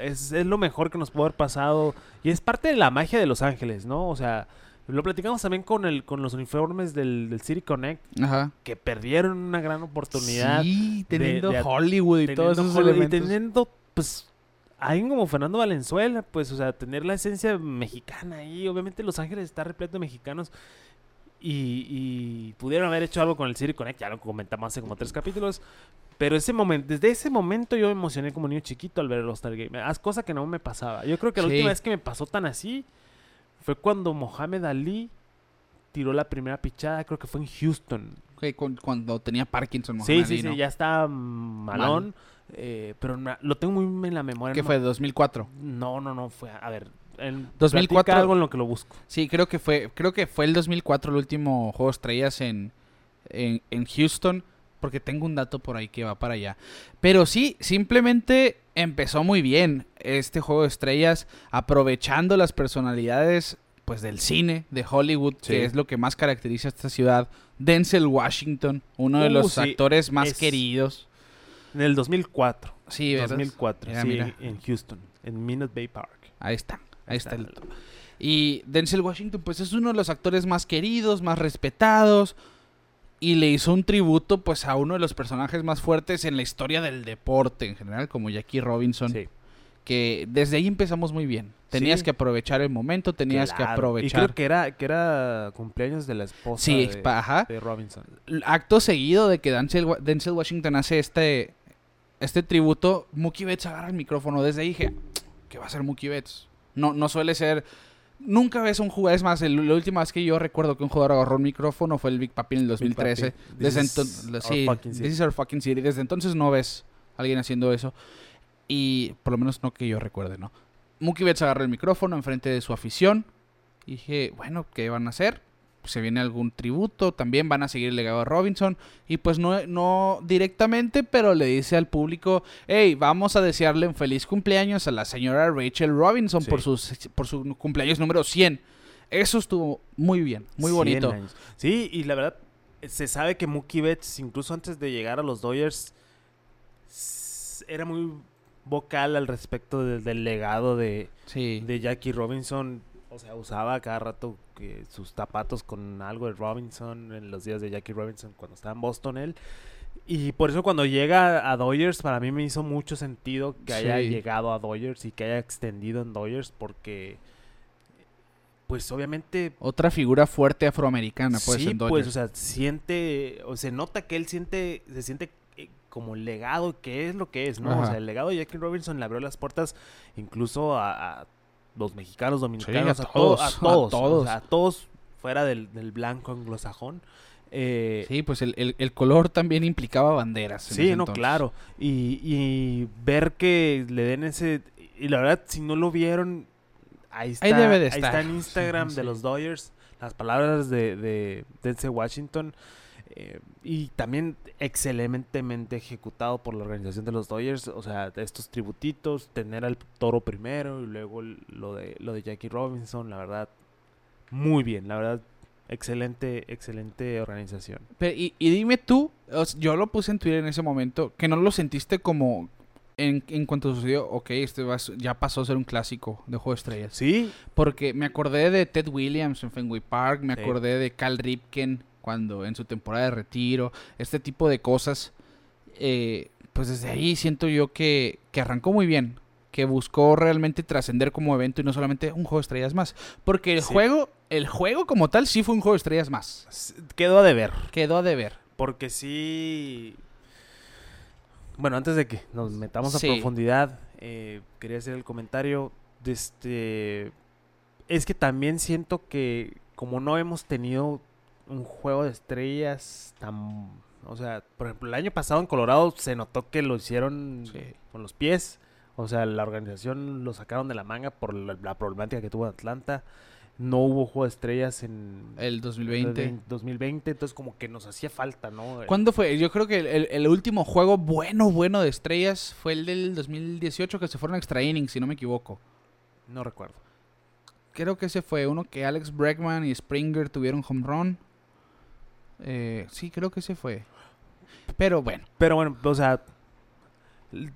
es, es lo mejor que nos puede haber pasado. Y es parte de la magia de Los Ángeles, ¿no? O sea, lo platicamos también con el con los uniformes del, del City Connect, Ajá. que perdieron una gran oportunidad. Sí, teniendo de- Hollywood y todos teniendo esos Hollywood y elementos. teniendo, pues, alguien como Fernando Valenzuela, pues, o sea, tener la esencia mexicana ahí. Obviamente Los Ángeles está repleto de mexicanos. Y, y pudieron haber hecho algo con el City Connect, ya lo comentamos hace como tres capítulos. Pero ese momento, desde ese momento yo me emocioné como niño chiquito al ver el All-Star Game. Haz cosa que no me pasaba. Yo creo que la Sí. última vez que me pasó tan así fue cuando Mohamed Ali tiró la primera pichada, creo que fue en Houston. Con- cuando tenía Parkinson. Sí, Mohamed sí, Ali, sí, ¿no? ya está malón. eh, pero lo tengo muy en la memoria. Que no fue 2004. No, no, no, fue. A ver. En 2004. platica algo en lo que lo busco. Sí, creo que fue, creo que fue el 2004 el último juego de estrellas en, en, en Houston, porque tengo un dato por ahí que va para allá. Pero sí, simplemente empezó muy bien este juego de estrellas, aprovechando las personalidades pues del cine de Hollywood, Sí. que es lo que más caracteriza a esta ciudad. Denzel Washington, uno de Uh, los sí, actores más es- queridos. En el 2004. Sí, ¿verdad? 2004. Mira, sí, mira. en Houston. En Minute Bay Park. Ahí está, ahí está el. Y Denzel Washington, pues es uno de los actores más queridos, más respetados. Y le hizo un tributo, pues, a uno de los personajes más fuertes en la historia del deporte en general, como Jackie Robinson. Sí. Que desde ahí empezamos muy bien. Tenías Sí. que aprovechar el momento, tenías que aprovechar. Y creo que era, que era cumpleaños de la esposa Sí, de, pa- ajá. de Robinson. Acto seguido de que Denzel, Denzel Washington hace este, este tributo, Mookie Betts agarra el micrófono. Desde ahí dije, ¿qué va a ser Mookie Betts? No, no suele ser... Nunca ves un jugador, es más, el- la última vez que yo recuerdo que un jugador agarró un micrófono fue el Big Papi en el 2013. Papi. Desde entonces, sí, fucking city. this is our fucking city. Desde entonces no ves a alguien haciendo eso. Y por lo menos no que yo recuerde, ¿no? Mookie Betts agarró el micrófono enfrente de su afición. Y dije, bueno, ¿qué van a hacer? Se viene algún tributo, también van a seguir el legado de Robinson. Y pues no, no directamente, pero le dice al público, hey, vamos a desearle un feliz cumpleaños a la señora Rachel Robinson Sí. por, sus, por su cumpleaños número 100. Eso estuvo muy bien, muy 100 bonito. años. Sí, y la verdad, se sabe que Mookie Betts, incluso antes de llegar a los Dodgers, era muy vocal al respecto de- del legado de, Sí. de Jackie Robinson. O sea, usaba cada rato que sus zapatos con algo de Robinson en los días de Jackie Robinson cuando estaba en Boston él. Y por eso cuando llega a Dodgers, para mí me hizo mucho sentido que haya Sí. llegado a Dodgers y que haya extendido en Dodgers porque, pues obviamente Otra figura fuerte afroamericana, pues, sí, en pues, Dodgers. o sea, siente, o se nota que él siente, se siente eh, como legado, que es lo que es, ¿no? O sea, el legado de Jackie Robinson le abrió las puertas incluso a, a los mexicanos, dominicanos, a a, todos, todos, a a todos, todos. o sea, a todos fuera del, del blanco anglosajón. Eh, Sí, pues el, el- el color también implicaba banderas. en Sí, no, entonces. claro. Y, y ver que le den ese... Y la verdad, si no lo vieron, ahí está, Ahí debe de ahí estar. está en Instagram Sí, de sí. los Dodgers, las palabras de, de Denzel Washington. Eh, y también excelentemente ejecutado por la organización de los Dodgers. O sea, estos tributitos, tener al toro primero y luego lo de, lo de Jackie Robinson, la verdad, muy bien, la verdad, excelente, excelente organización. Pe- y, y dime tú, yo lo puse en Twitter en ese momento, que no lo sentiste como en, en cuanto sucedió, ok, este va ya pasó a ser un clásico de Juego de Estrellas. Sí, Porque me acordé de Ted Williams en Fenway Park, me Sí. acordé de Cal Ripken cuando en su temporada de retiro, este tipo de cosas. eh, pues desde ahí siento yo que, que arrancó muy bien, que buscó realmente trascender como evento y no solamente un juego de estrellas más. Porque el Sí. juego, el juego como tal sí fue un juego de estrellas más. quedó a deber. Quedó a deber. Porque sí. Bueno, antes de que nos metamos a profundidad, eh, quería hacer el comentario. De este. Es que también siento que, como no hemos tenido un juego de estrellas tan. O sea, por ejemplo, el año pasado en Colorado se notó que lo hicieron Sí. con los pies. O sea, la organización lo sacaron de la manga por la, la problemática que tuvo en Atlanta. No hubo juego de estrellas en El 2020. en 2020, entonces como que nos hacía falta, ¿no? ¿Cuándo fue? Yo creo que el, el- el último juego bueno, bueno de estrellas fue el del 2018 que se fueron a extra innings, si no me equivoco. No recuerdo. Creo que ese fue uno que Alex Bregman y Springer tuvieron home run. Eh, sí, creo que ese fue. Pero bueno, Pero bueno, o sea,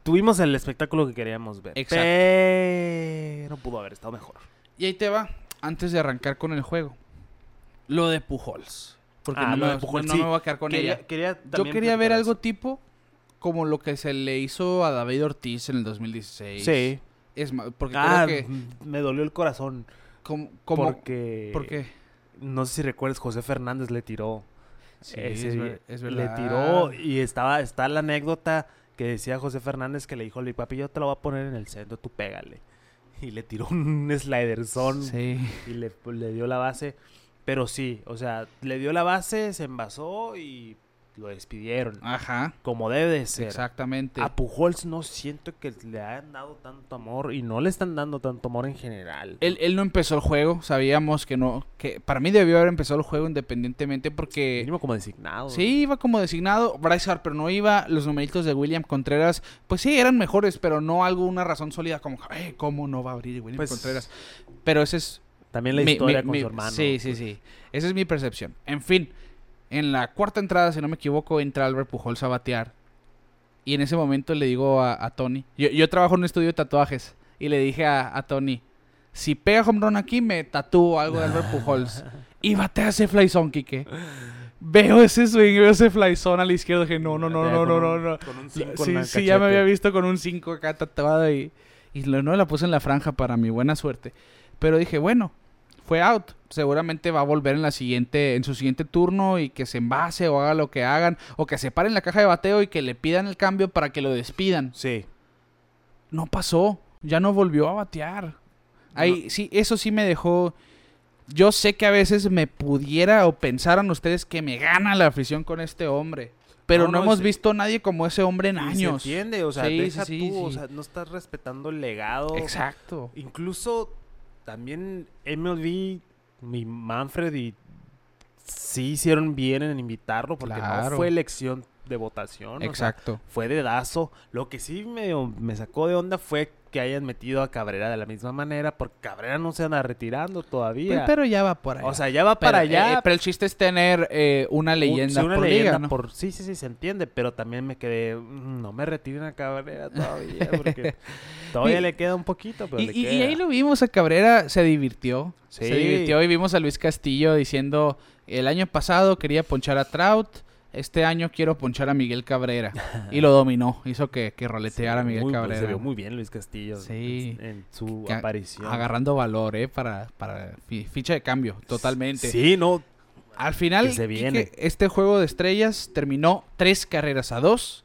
tuvimos el espectáculo que queríamos ver. Exacto. Pero pudo haber estado mejor. y ahí te va, antes de arrancar con el juego. Lo de Pujols. Porque Ah, no, lo de Pujols, no sí. me voy a quedar con quería, ella. quería Yo quería ver algo eso. tipo como lo que se le hizo a David Ortiz en el 2016. Sí. Es ma- porque Ah, creo que... me dolió el corazón. Como, como, porque... ¿Por qué? No sé si recuerdas, José Fernández le tiró. Sí, ese es, ver- es le verdad. tiró y estaba está la anécdota que decía José Fernández que le dijo, papi, yo te lo voy a poner en el centro, tú pégale. Y le tiró un sliderzón Sí. y le, le dio la base. Pero sí, o sea, le dio la base, se envasó y lo despidieron. Ajá. Como debe de ser. Exactamente. A Pujols no siento que le hayan dado tanto amor y no le están dando tanto amor en general. Él, él no empezó el juego, sabíamos que no, que para mí debió haber empezado el juego independientemente porque Mínimo como designado. sí iba como designado, Bryce Harper no iba, los numeritos de William Contreras, pues sí eran mejores, pero no algo una razón sólida como, eh, cómo no va a abrir William Pues, Contreras. Pero ese es También la mi- historia mi- con mi- su hermano. Sí, sí, sí. Esa es mi percepción. En fin, en la cuarta entrada, si no me equivoco, entra Albert Pujols a batear. Y en ese momento le digo a, a Tony, yo, yo trabajo en un estudio de tatuajes, y le dije a, a Tony, si pega home run aquí, me tatúo algo de Albert Pujols. y batea ese flyzone, Kike. Veo ese swing, veo ese flyzone a la izquierda, dije, no, no, no, no, no, no, no. Con un Sí, sí, ya me había visto con un 5 acá tatuado y, y no la puse en la franja para mi buena suerte. Pero dije, bueno, fue out. Seguramente va a volver en la siguiente, en su siguiente turno y que se envase o haga lo que hagan, o que se pare en la caja de bateo y que le pidan el cambio para que lo despidan. Sí. No pasó, ya no volvió a batear. Ahí, sí, eso sí me dejó. Yo sé que a veces me pudiera o pensaran ustedes que me gana la afición con este hombre. Pero No, no, no, hemos sí. visto a nadie como ese hombre en Y años. Se entiende, o sea, Sí, deja sí, tú, o sea, no estás respetando el legado. Exacto. Incluso también MLB, mi Manfred y sí hicieron bien en invitarlo porque no fue elección de votación. o sea, Exacto. fue dedazo. Lo que sí me, me sacó de onda fue que hayan metido a Cabrera de la misma manera porque Cabrera no se anda retirando todavía. Pues, pero ya va por ahí. o sea, ya va para allá. pero el chiste es tener eh, una Un- leyenda sí, una por leyenda liga, ¿no? por- sí, sí, sí, se entiende, pero también me quedé, "Mm, no me retiren a Cabrera todavía, porque todavía Y- le queda un poquito, pero Y, le ahí lo vimos a Cabrera, se divirtió. Sí. Se divirtió y vimos a Luis Castillo diciendo, el año pasado quería ponchar a Trout, este año quiero ponchar a Miguel Cabrera. y lo dominó, hizo que, que roleteara a Miguel Muy- pues, Cabrera. Se vio muy bien Luis Castillo Sí. en, en su aparición. Agarrando valor, ¿eh? Para, para fi- ficha de cambio, totalmente. Sí, no, Al final, se Quique, viene. este juego de estrellas terminó tres carreras a dos.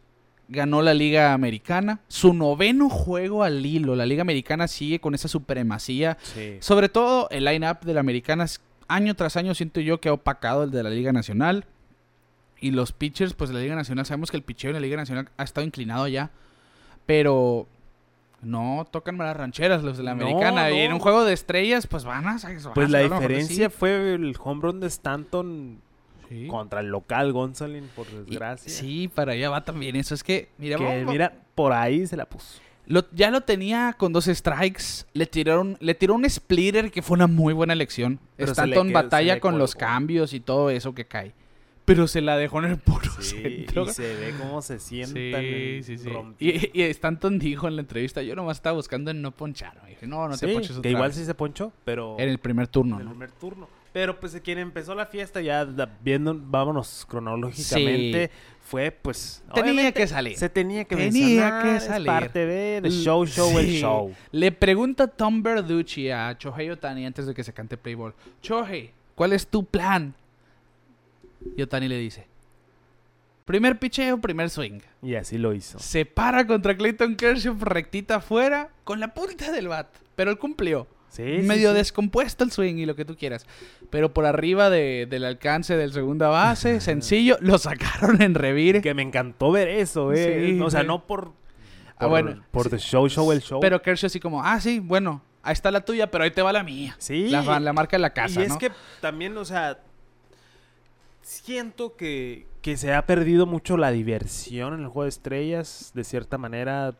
Ganó la Liga Americana. Su noveno juego al hilo. La Liga Americana sigue con esa supremacía. sí. Sobre todo el line-up de la Americana. Año tras año siento yo que ha opacado el de la Liga Nacional. Y los pitchers, pues de la Liga Nacional. Sabemos que el pitchero en la Liga Nacional ha estado inclinado ya. Pero no tocan malas rancheras los de la No, Americana. Y en un juego de estrellas, pues van a. van a Pues la sí. diferencia fue el home run de Stanton Sí. contra el local Gonzolin, por Y- desgracia. sí, para allá va también eso. Es que, mira, que vamos- mira, por ahí se la puso. Lo- ya lo tenía con dos strikes. Le tiraron, le tiró un splitter que fue una muy buena elección. Pero Stanton quedó- batalla con los cambios y todo eso que cae. Pero se la dejó en el puro Sí, centro. y se ve cómo se sientan. Sí, sí, sí. Y, y Stanton dijo en la entrevista, yo nomás estaba buscando en no ponchar. Dije, no, no te ponches que otra igual vez". sí se ponchó, pero En el primer turno, en el ¿no? primer turno. Pero pues quien empezó la fiesta ya viendo, vámonos cronológicamente, fue pues... Tenía que salir. Se tenía que Tenía mencionar, que es salir. parte de, de show, show, el show. Le pregunta Tom Verducci a Chohei Otani antes de que se cante Play Ball. Chohei, ¿cuál es tu plan? Y Otani le dice, primer picheo, primer swing. Y así lo hizo. Se para contra Clayton Kershaw rectita afuera con la punta del bat. Pero él cumplió. Sí, Medio sí. descompuesto el swing y lo que tú quieras. Pero por arriba de- del alcance del segunda base, sencillo, lo sacaron en revire. Que me encantó ver eso, eh. Sí, o sea, no por... Ah, por- bueno, Por. The Show, Show, el show. Pero Kershaw así como, ah, sí, bueno, ahí está la tuya, pero ahí te va la mía. Sí. La, la marca de la casa, y es ¿no? que también, o sea, siento que, que se ha perdido mucho la diversión en el juego de estrellas. De cierta manera,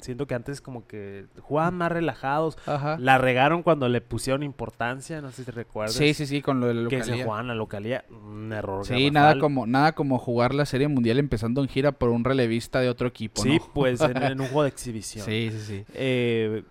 siento que antes como que jugaban más relajados. Ajá. La regaron cuando le pusieron importancia, no sé si te recuerdas. Sí, sí, sí, con lo de la Que se jugaban la localidad. Un error. Sí, nada como, nada como jugar la Serie Mundial empezando en gira por un relevista de otro equipo, Sí, ¿no? pues en, en un juego de exhibición. Sí, sí, sí. Eh,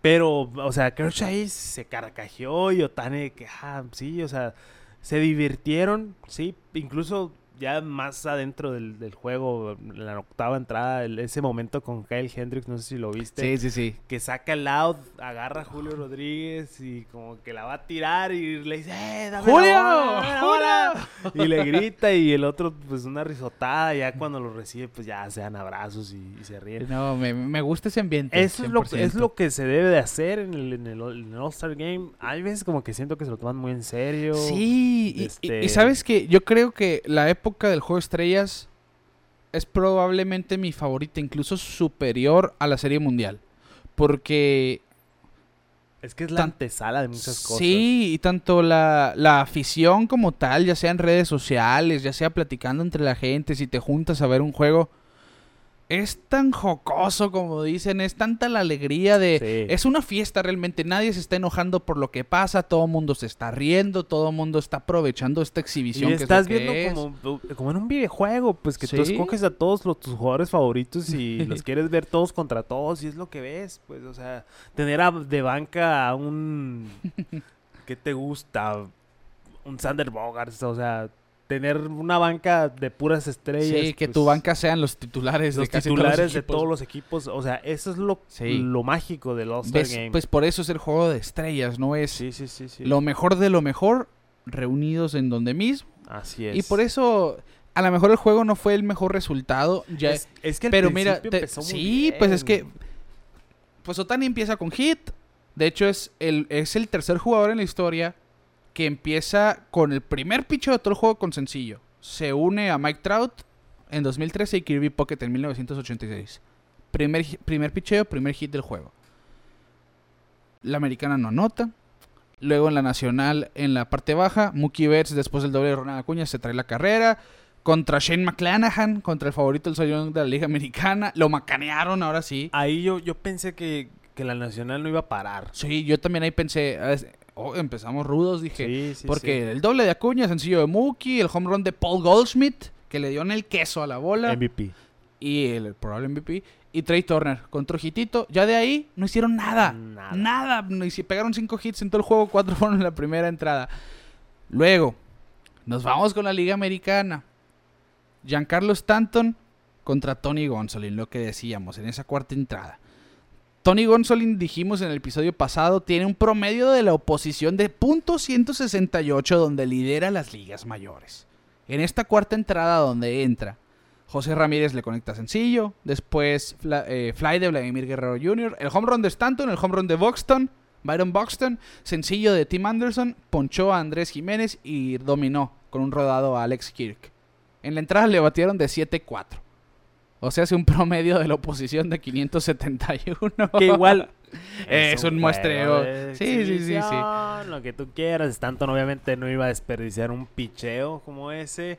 pero, o sea, Kershaw se carcajeó y Otani, que, ah, sí, o sea, se divirtieron, sí, incluso ya más adentro del, del juego, en la octava entrada, el- ese momento con Kyle Hendricks, no sé si lo viste, Sí, sí, sí. que saca el out, agarra a Julio Rodríguez y como que la va a tirar y le dice, ¡eh, dame la ¡Julio! bola, dame la bola". Y le grita y el otro, pues una risotada, ya cuando lo recibe, pues ya se dan abrazos y, y se ríen. No, me, me gusta ese ambiente. Eso es lo, es 100%. lo que se debe de hacer en el, en el, en el All-Star Game. Hay veces como que siento que se lo toman muy en serio. Sí, y- y, este- y sabes que yo creo que la época del juego de estrellas es probablemente mi favorita, incluso superior a la Serie Mundial. Porque Es que es la antesala de muchas cosas. Sí, y tanto la, la afición como tal, ya sea en redes sociales, ya sea platicando entre la gente, si te juntas a ver un juego, es tan jocoso como dicen, es tanta la alegría de... Sí. Es una fiesta realmente, nadie se está enojando por lo que pasa, todo el mundo se está riendo, todo el mundo está aprovechando esta exhibición. Y que estás es lo que viendo es. como, como en un videojuego, pues que tú escoges a todos los, tus jugadores favoritos y los quieres ver todos contra todos y es lo que ves, pues, o sea, tener a- de banca a un... ¿Qué te gusta? Un Sander Bogarts, o sea, tener una banca de puras estrellas. Sí, que pues, tu banca sean los titulares los de casi titulares todos los de todos los equipos. O sea, eso es lo, Sí. lo mágico del All-Star. Game. Pues por eso es el juego de estrellas, ¿no? Es sí, sí, lo mejor de lo mejor reunidos en donde mismo. Así es. Y por eso, a lo mejor el juego no fue el mejor resultado. Ya, es, es que al pero mira, te- empezó muy sí, pues es que pues Otani empieza con hit. De hecho, es el, es el tercer jugador en la historia que empieza con el primer picho de todo el juego con sencillo. Se une a Mike Trout en 2013 y Kirby Pocket en 1986. Primer, primer picheo, primer hit del juego. La americana no anota. Luego en la nacional, en la parte baja, Mookie Betts, después del doble de Ronald Acuña, se trae la carrera. Contra Shane McClanahan, contra el favorito del Sayón de la Liga Americana. Lo macanearon ahora sí. Ahí yo, yo pensé que, que la Nacional no iba a parar. Sí, yo también ahí pensé, oh, empezamos rudos, dije. Sí, sí, porque el doble de Acuña, sencillo de Mookie, el home run de Paul Goldschmidt, que le dio en el queso a la bola, MVP. y el probable MVP, y Trey Turner contra Ojitito. Ya de ahí no hicieron nada. Nada. Nada. No hici- pegaron cinco hits en todo el juego, cuatro fueron en la primera entrada. Luego, nos vamos con la Liga Americana. Giancarlo Stanton contra Tony Gonsolin, lo que decíamos en esa cuarta entrada. Tony Gonsolin, dijimos en el episodio pasado, tiene un promedio de la oposición de .168 donde lidera las ligas mayores. En esta cuarta entrada donde entra, José Ramírez le conecta sencillo, después eh, fly de Vladimir Guerrero Jr., el home run de Stanton, el home run de Buxton, Byron Buxton, sencillo de Tim Anderson, ponchó a Andrés Jiménez y dominó con un rodado a Alex Kirk. En la entrada le batieron de 7-4. O sea, hace un promedio de la oposición de 571. Que igual, Es un juego muestreo. Sí, sí, sí, sí. Lo que tú quieras. Stanton obviamente no iba a desperdiciar un picheo como ese.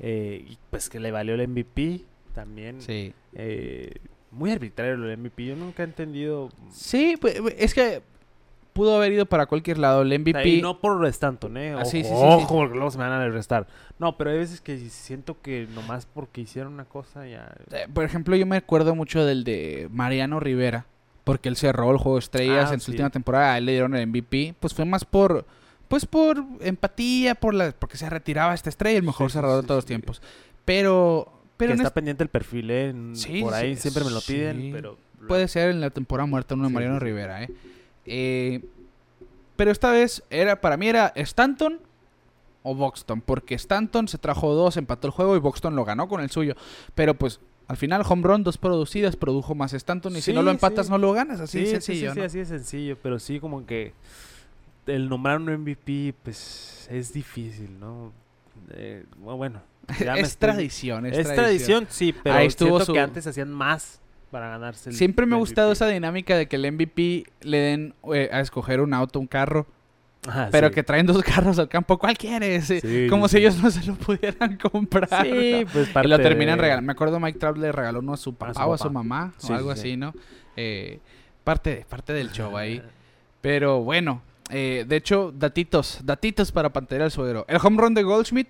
eh, pues que le valió el MVP también. Sí. Eh, muy arbitrario el MVP. Yo nunca he entendido. Sí, pues, es que pudo haber ido para cualquier lado. El MVP. Y no por Stanton, ¿eh? Ah, Ojo, sí, sí, sí, sí. ojo, porque luego se me van a restar. No, pero hay veces que siento que nomás porque hicieron una cosa ya. Eh, Por ejemplo, yo me acuerdo mucho del de Mariano Rivera, porque él cerró el juego de estrellas Ah, en su última temporada, a él le dieron el MVP, pues fue más por pues por empatía, por la porque se retiraba esta estrella, el mejor cerrador de todos los tiempos. Pero pero que está este- pendiente el perfil, ¿eh? Por ahí siempre me lo piden, pero... puede ser en la temporada muerta uno de Mariano. Rivera, ¿eh? Eh, Pero esta vez era para mí era Stanton o Buxton, porque Stanton se trajo dos, empató el juego y Buxton lo ganó con el suyo. Pero pues al final home run, dos producidas, produjo más Stanton y si no lo empatas sí. no lo ganas, así sí, de sencillo. sí, así de sencillo, pero sí como que el nombrar un MVP, pues es difícil, ¿no? Eh, bueno, ya me es estoy- tradición, es, Es tradición, sí, pero Ahí estuvo su- que antes hacían más para ganarse el Siempre me ha gustado esa dinámica de que el MVP le den eh, a escoger un auto, un carro, pero sí. que traen dos carros al campo. ¿Cuál quieres? Sí, Como sí, si ellos no se lo pudieran comprar. Sí, pues Y parte lo terminan de- regalando. Me acuerdo Mike Trout le regaló uno a su papá, o a su mamá o algo sí, sí. así, ¿no? Eh, parte, parte del show ahí. Pero bueno, eh, de hecho, datitos, datitos para Pantera el Suegro. El home run de Goldschmidt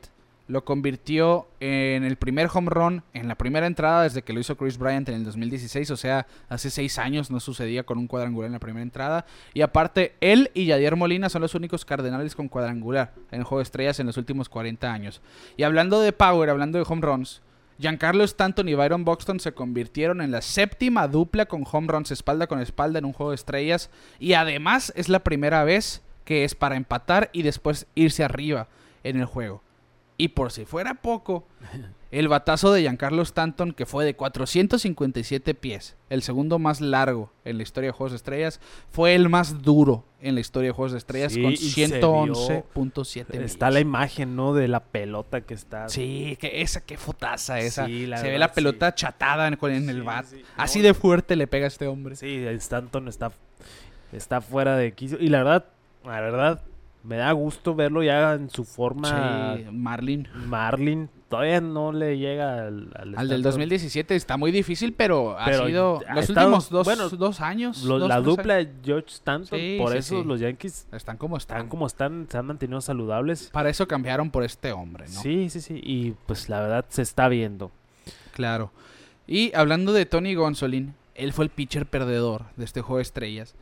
lo convirtió en el primer home run en la primera entrada desde que lo hizo Chris Bryant en el 2016. O sea, hace seis años no sucedía con un cuadrangular en la primera entrada. Y aparte, él y Yadier Molina son los únicos cardenales con cuadrangular en el juego de estrellas en los últimos 40 años. Y hablando de power, hablando de home runs, Giancarlo Stanton y Byron Buxton se convirtieron en la séptima dupla con home runs espalda con espalda en un juego de estrellas. Y además es la primera vez que es para empatar y después irse arriba en el juego. Y por si fuera poco, el batazo de Giancarlo Stanton, que fue de 457 pies, el segundo más largo en la historia de Juegos de Estrellas, fue el más duro en la historia de Juegos de Estrellas Sí, con y se vio- 111.7 Está la imagen, ¿no? De la pelota que está. Sí, que esa, qué fotaza esa. Sí, la Se ve la sí. pelota chatada en, en el bat. sí. Así de fuerte le pega a este hombre. Sí, Stanton está, está fuera de quicio. Y la verdad, la verdad, me da gusto verlo ya en su forma. Sí, Marlin. Marlin todavía no le llega al, al Al del Stanton. 2017 está muy difícil, pero ha sido ha los estado- últimos dos, bueno, dos años. Lo- dos, la dupla de George Stanton, Sí, por sí, eso sí. los Yankees están como están. están como están, se han mantenido saludables. Para eso cambiaron por este hombre, ¿no? Sí, sí, sí. Y pues la verdad se está viendo. Claro. Y hablando de Tony Gonsolin, él fue el pitcher perdedor de este juego de estrellas.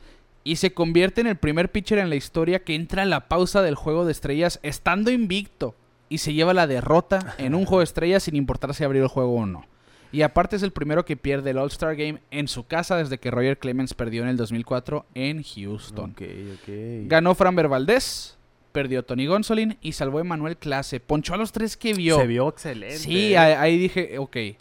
Y se convierte en el primer pitcher en la historia que entra a la pausa del juego de estrellas estando invicto. Y se lleva la derrota en un juego de estrellas sin importar si abrió el juego o no. Y aparte es el primero que pierde el All-Star Game en su casa desde que Roger Clemens perdió en el 2004 en Houston. Ganó Framber Valdez, perdió Tony Gonsolin y salvó a Emanuel Clase. Ponchó a los tres que vio. Se vio excelente. Sí, ahí, ahí dije, ok. Algo-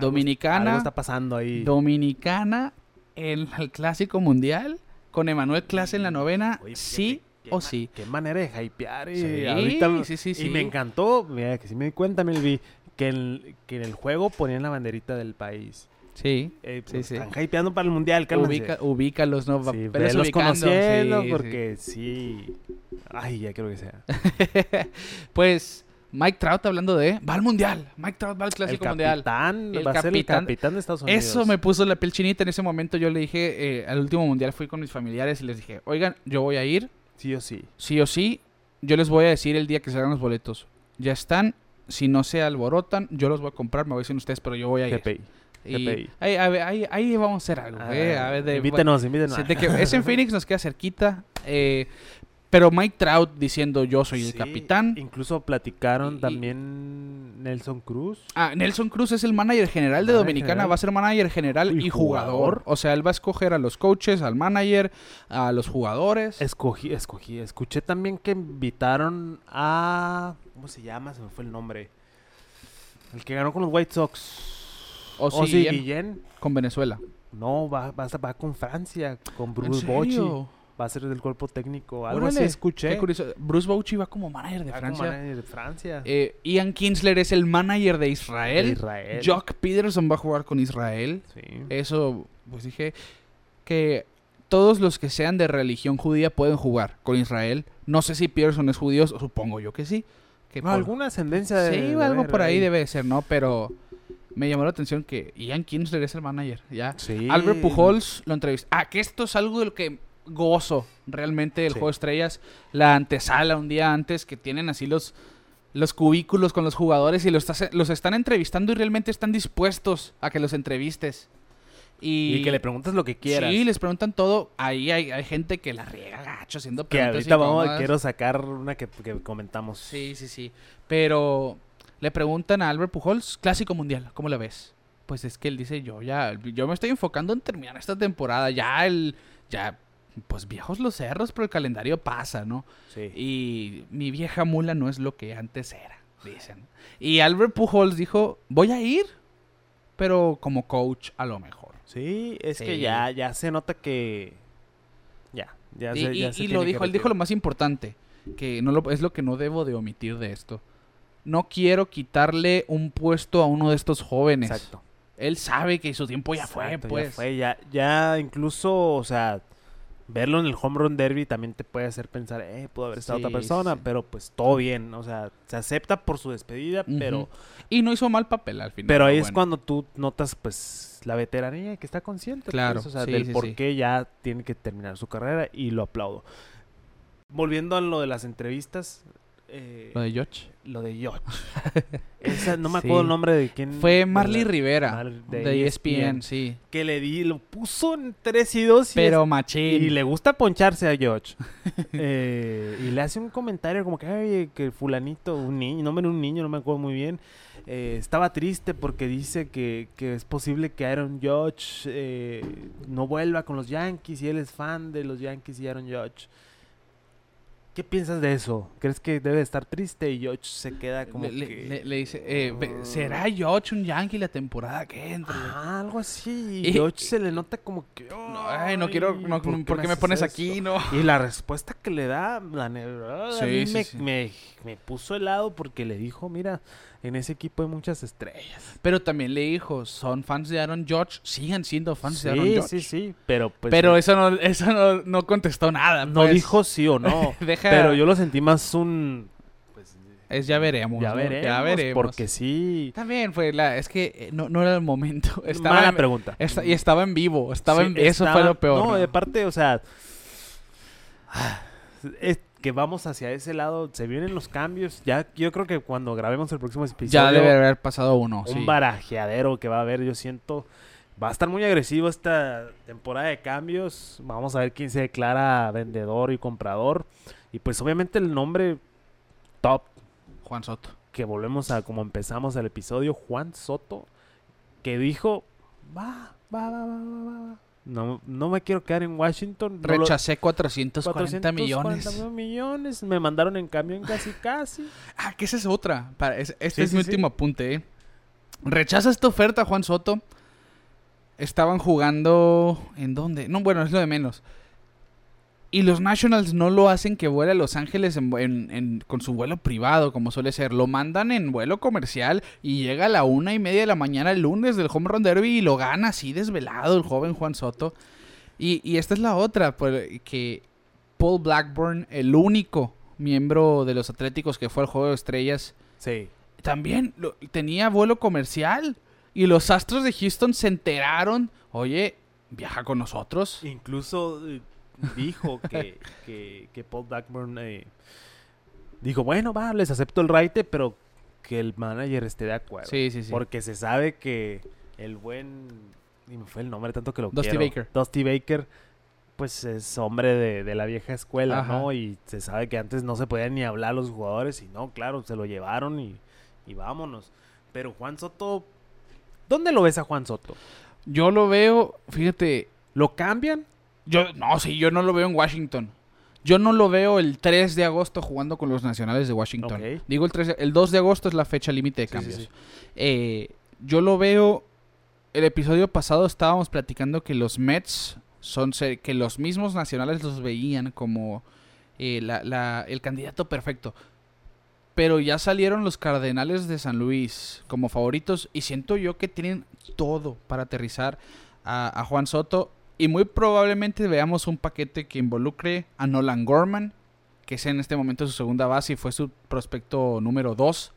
Dominicana. Algo está pasando ahí. Dominicana en el Clásico Mundial con Emanuel Clase en la novena, Oye, sí qué o sí. Qué manera de hypear. Y Sí, ahorita- sí, sí, Y me encantó, mira, que sí me di cuenta, Melvi, que en, que en el juego ponían la banderita del país. Sí. Eh, pues, sí. Están hypeando para el mundial, cálmense. Ubica, ubícalos, ¿no? Sí, Pero ubicando, conociendo, sí, porque sí. Ay, ya quiero que sea. Pues Mike Trout hablando de... Va al Mundial. Mike Trout va al el Clásico Mundial. capitán, El va a ser el capitán- capitán de Estados Unidos. Eso me puso la piel chinita en ese momento. Yo le dije, eh, al último Mundial fui con mis familiares y les dije, oigan, yo voy a ir. Sí o sí. sí o sí, yo les voy a decir el día que salgan los boletos. Ya están, si no se alborotan, yo los voy a comprar, me voy a decir ustedes, pero yo voy a ir. GPI. Y ahí, ahí, ahí vamos a hacer algo. eh, a ver, de- Ah, invítenos, invítenos. de que es en Phoenix, nos queda cerquita. eh, pero Mike Trout diciendo yo soy el capitán. Incluso platicaron Y- también Nelson Cruz. Ah, Nelson Cruz es el manager general de Manager Dominicana, general. va a ser manager general y, Y jugador. jugador. O sea, él va a escoger a los coaches, al manager, a los jugadores. Escogí, escogí. Escuché también que invitaron a. ¿Cómo se llama? Se me fue el nombre. El que ganó con los White Sox. Ozzy Ozzy Guillén. Con Venezuela. No, va, va, a- va con Francia, con ¿En Bruce? Bochy. Va a ser del cuerpo técnico. Algo así Órale, escuché. Qué curioso. Bruce Bochy va como manager de Va como Francia. manager de Francia. Eh, Ian Kinsler es el manager de Israel. De Israel. Jock Peterson va a jugar con Israel. Sí. Eso, pues dije que todos los que sean de religión judía pueden jugar con Israel. No sé si Pearson es judío, supongo yo que sí. Que por- Alguna ascendencia de. Sí, de algo por ahí debe de ser, ¿no? Pero me llamó la atención que Ian Kinsler es el manager, ya. Sí. Albert Pujols lo entrevistó. Ah, que esto es algo de lo que gozo realmente del Sí. juego de estrellas. La antesala un día antes que tienen así los, los cubículos con los jugadores y los, los están entrevistando y realmente están dispuestos a que los entrevistes. Y, Y que le preguntes lo que quieras. Sí, les preguntan todo. Ahí hay, hay gente que la riega gacho haciendo que preguntas ahorita vamos, quiero sacar una que, que comentamos. Sí, sí, sí. Pero le preguntan a Albert Pujols, clásico mundial, ¿cómo la ves? Pues es que él dice, yo ya, yo me estoy enfocando en terminar esta temporada. Ya el, ya, pues viejos los cerros, pero el calendario pasa, ¿no? Sí. Y mi vieja mula no es lo que antes era, dicen. Y Albert Pujols dijo, voy a ir, pero como coach a lo mejor. Sí, es que ya, ya se nota que. Ya, ya y se, y- ya se y lo dijo, él dijo lo más importante, que no lo, es lo que no debo de omitir de esto. No quiero quitarle un puesto a uno de estos jóvenes. Exacto. Él sabe que su tiempo ya fue, pues. Ya fue, ya, ya incluso, o sea, verlo en el home run derby también te puede hacer pensar, eh, pudo haber estado Sí, otra persona, sí. pero pues todo bien, o sea, se acepta por su despedida, pero, Y no hizo mal papel al final. pero ahí es cuando tú notas, pues, la veteranía que está consciente, Claro, pues, o sea, sí, del por qué ya tiene que terminar su carrera y lo aplaudo. Volviendo a lo de las entrevistas, eh, Lo de George. lo de Yoch. Esa, no me Sí. acuerdo el nombre de quién. Fue Marley Rivera, Mar- de, de E ESPN, ESPN. sí. Que le di, lo puso en 3 y 2 y Pero es- machín. y le gusta poncharse a George. Eh, y le hace un comentario como que, "Ay, que fulanito, un niño, no era un niño, no me acuerdo muy bien. eh, estaba triste porque dice que, que es posible que Aaron eh, no vuelva con los Yankees y él es fan de los Yankees y Aaron Judge. ¿Qué piensas de eso? ¿Crees que debe estar triste y Judge se queda como le, le- que... le- le dice, eh, ve- ¿será George un Yankee la temporada que entra? Ah, algo así. Y- Judge se le nota como que... No, ay, no quiero, no, ¿por ¿por, qué me pones esto? aquí? No. Y la respuesta que le da, la verdad, a Sí, mí sí, me, sí. Me, me puso helado porque le dijo, mira, en ese equipo hay muchas estrellas. Pero también le dijo, son fans de Aaron George, sigan siendo fans de Aaron Sí, George. sí, sí, pero pues Pero no, eso no, eso no, no contestó nada. no pues. dijo sí o no. Deja- pero yo lo sentí más un... Pues, Es ya veremos. ya veremos, Ya veremos. porque sí... También fue la, es que eh, no, no era el momento. Estaba Mala en- pregunta. esta- y estaba en vivo. Estaba Sí, en- eso estaba- fue lo peor. No, ¿no? de parte, o sea, es que vamos hacia ese lado, se vienen los cambios. Ya, yo creo que cuando grabemos el próximo episodio, ya debe haber pasado uno. un sí. barajeadero que va a haber, yo siento. Va a estar muy agresivo esta temporada de cambios. Vamos a ver quién se declara vendedor y comprador. Y pues obviamente el nombre top, Juan Soto. que volvemos a como empezamos el episodio, Juan Soto, que dijo, va, va, va, va, va, va, va. No, no me quiero quedar en Washington. no lo- Rechacé 440 440 millones. millones. Me mandaron en camión casi, casi. Ah, que esa es otra. Para- es- este Sí, es sí, mi sí. último apunte. ¿eh? Rechaza esta oferta, Juan Soto. Estaban jugando. ¿En dónde? No, bueno, es lo de menos. Y los Nationals no lo hacen que vuele a Los Ángeles en, en- en- con su vuelo privado, como suele ser. Lo mandan en vuelo comercial y llega a la una y media de la mañana el lunes del Home Run Derby y lo gana así desvelado el joven Juan Soto. Y, y esta es la otra, que Paul Blackburn, el único miembro de los Atléticos que fue al Juego de Estrellas, Sí. también lo- tenía vuelo comercial. Y los Astros de Houston se enteraron, oye, viaja con nosotros. Incluso eh, dijo que, que, que Paul Blackburn eh, dijo, bueno, va, les acepto el raite, pero que el manager esté de acuerdo. Sí, sí, sí. Porque se sabe que el buen... Y me fue el nombre tanto que lo Dusty quiero. Baker. Dusty Baker, pues es hombre de, de la vieja escuela, Ajá. ¿no? Y se sabe que antes no se podían ni hablar los jugadores y no, claro, se lo llevaron y, y vámonos. Pero Juan Soto... ¿Dónde lo ves a Juan Soto? Yo lo veo, fíjate, ¿Lo cambian? Yo no, sí, yo no lo veo en Washington. Yo no lo veo el 3 de agosto jugando con los Nacionales de Washington. Digo el 3, de- el 2 de agosto es la fecha límite de Sí, sí, cambios. sí. Eh, yo lo veo. El episodio pasado estábamos platicando que los Mets son que los mismos nacionales los veían como eh, la- la- el candidato perfecto. Pero ya salieron los Cardenales de San Luis como favoritos y siento yo que tienen todo para aterrizar a, a Juan Soto. Y muy probablemente veamos un paquete que involucre a Nolan Gorman, que es en este momento su segunda base y fue su prospecto número 2.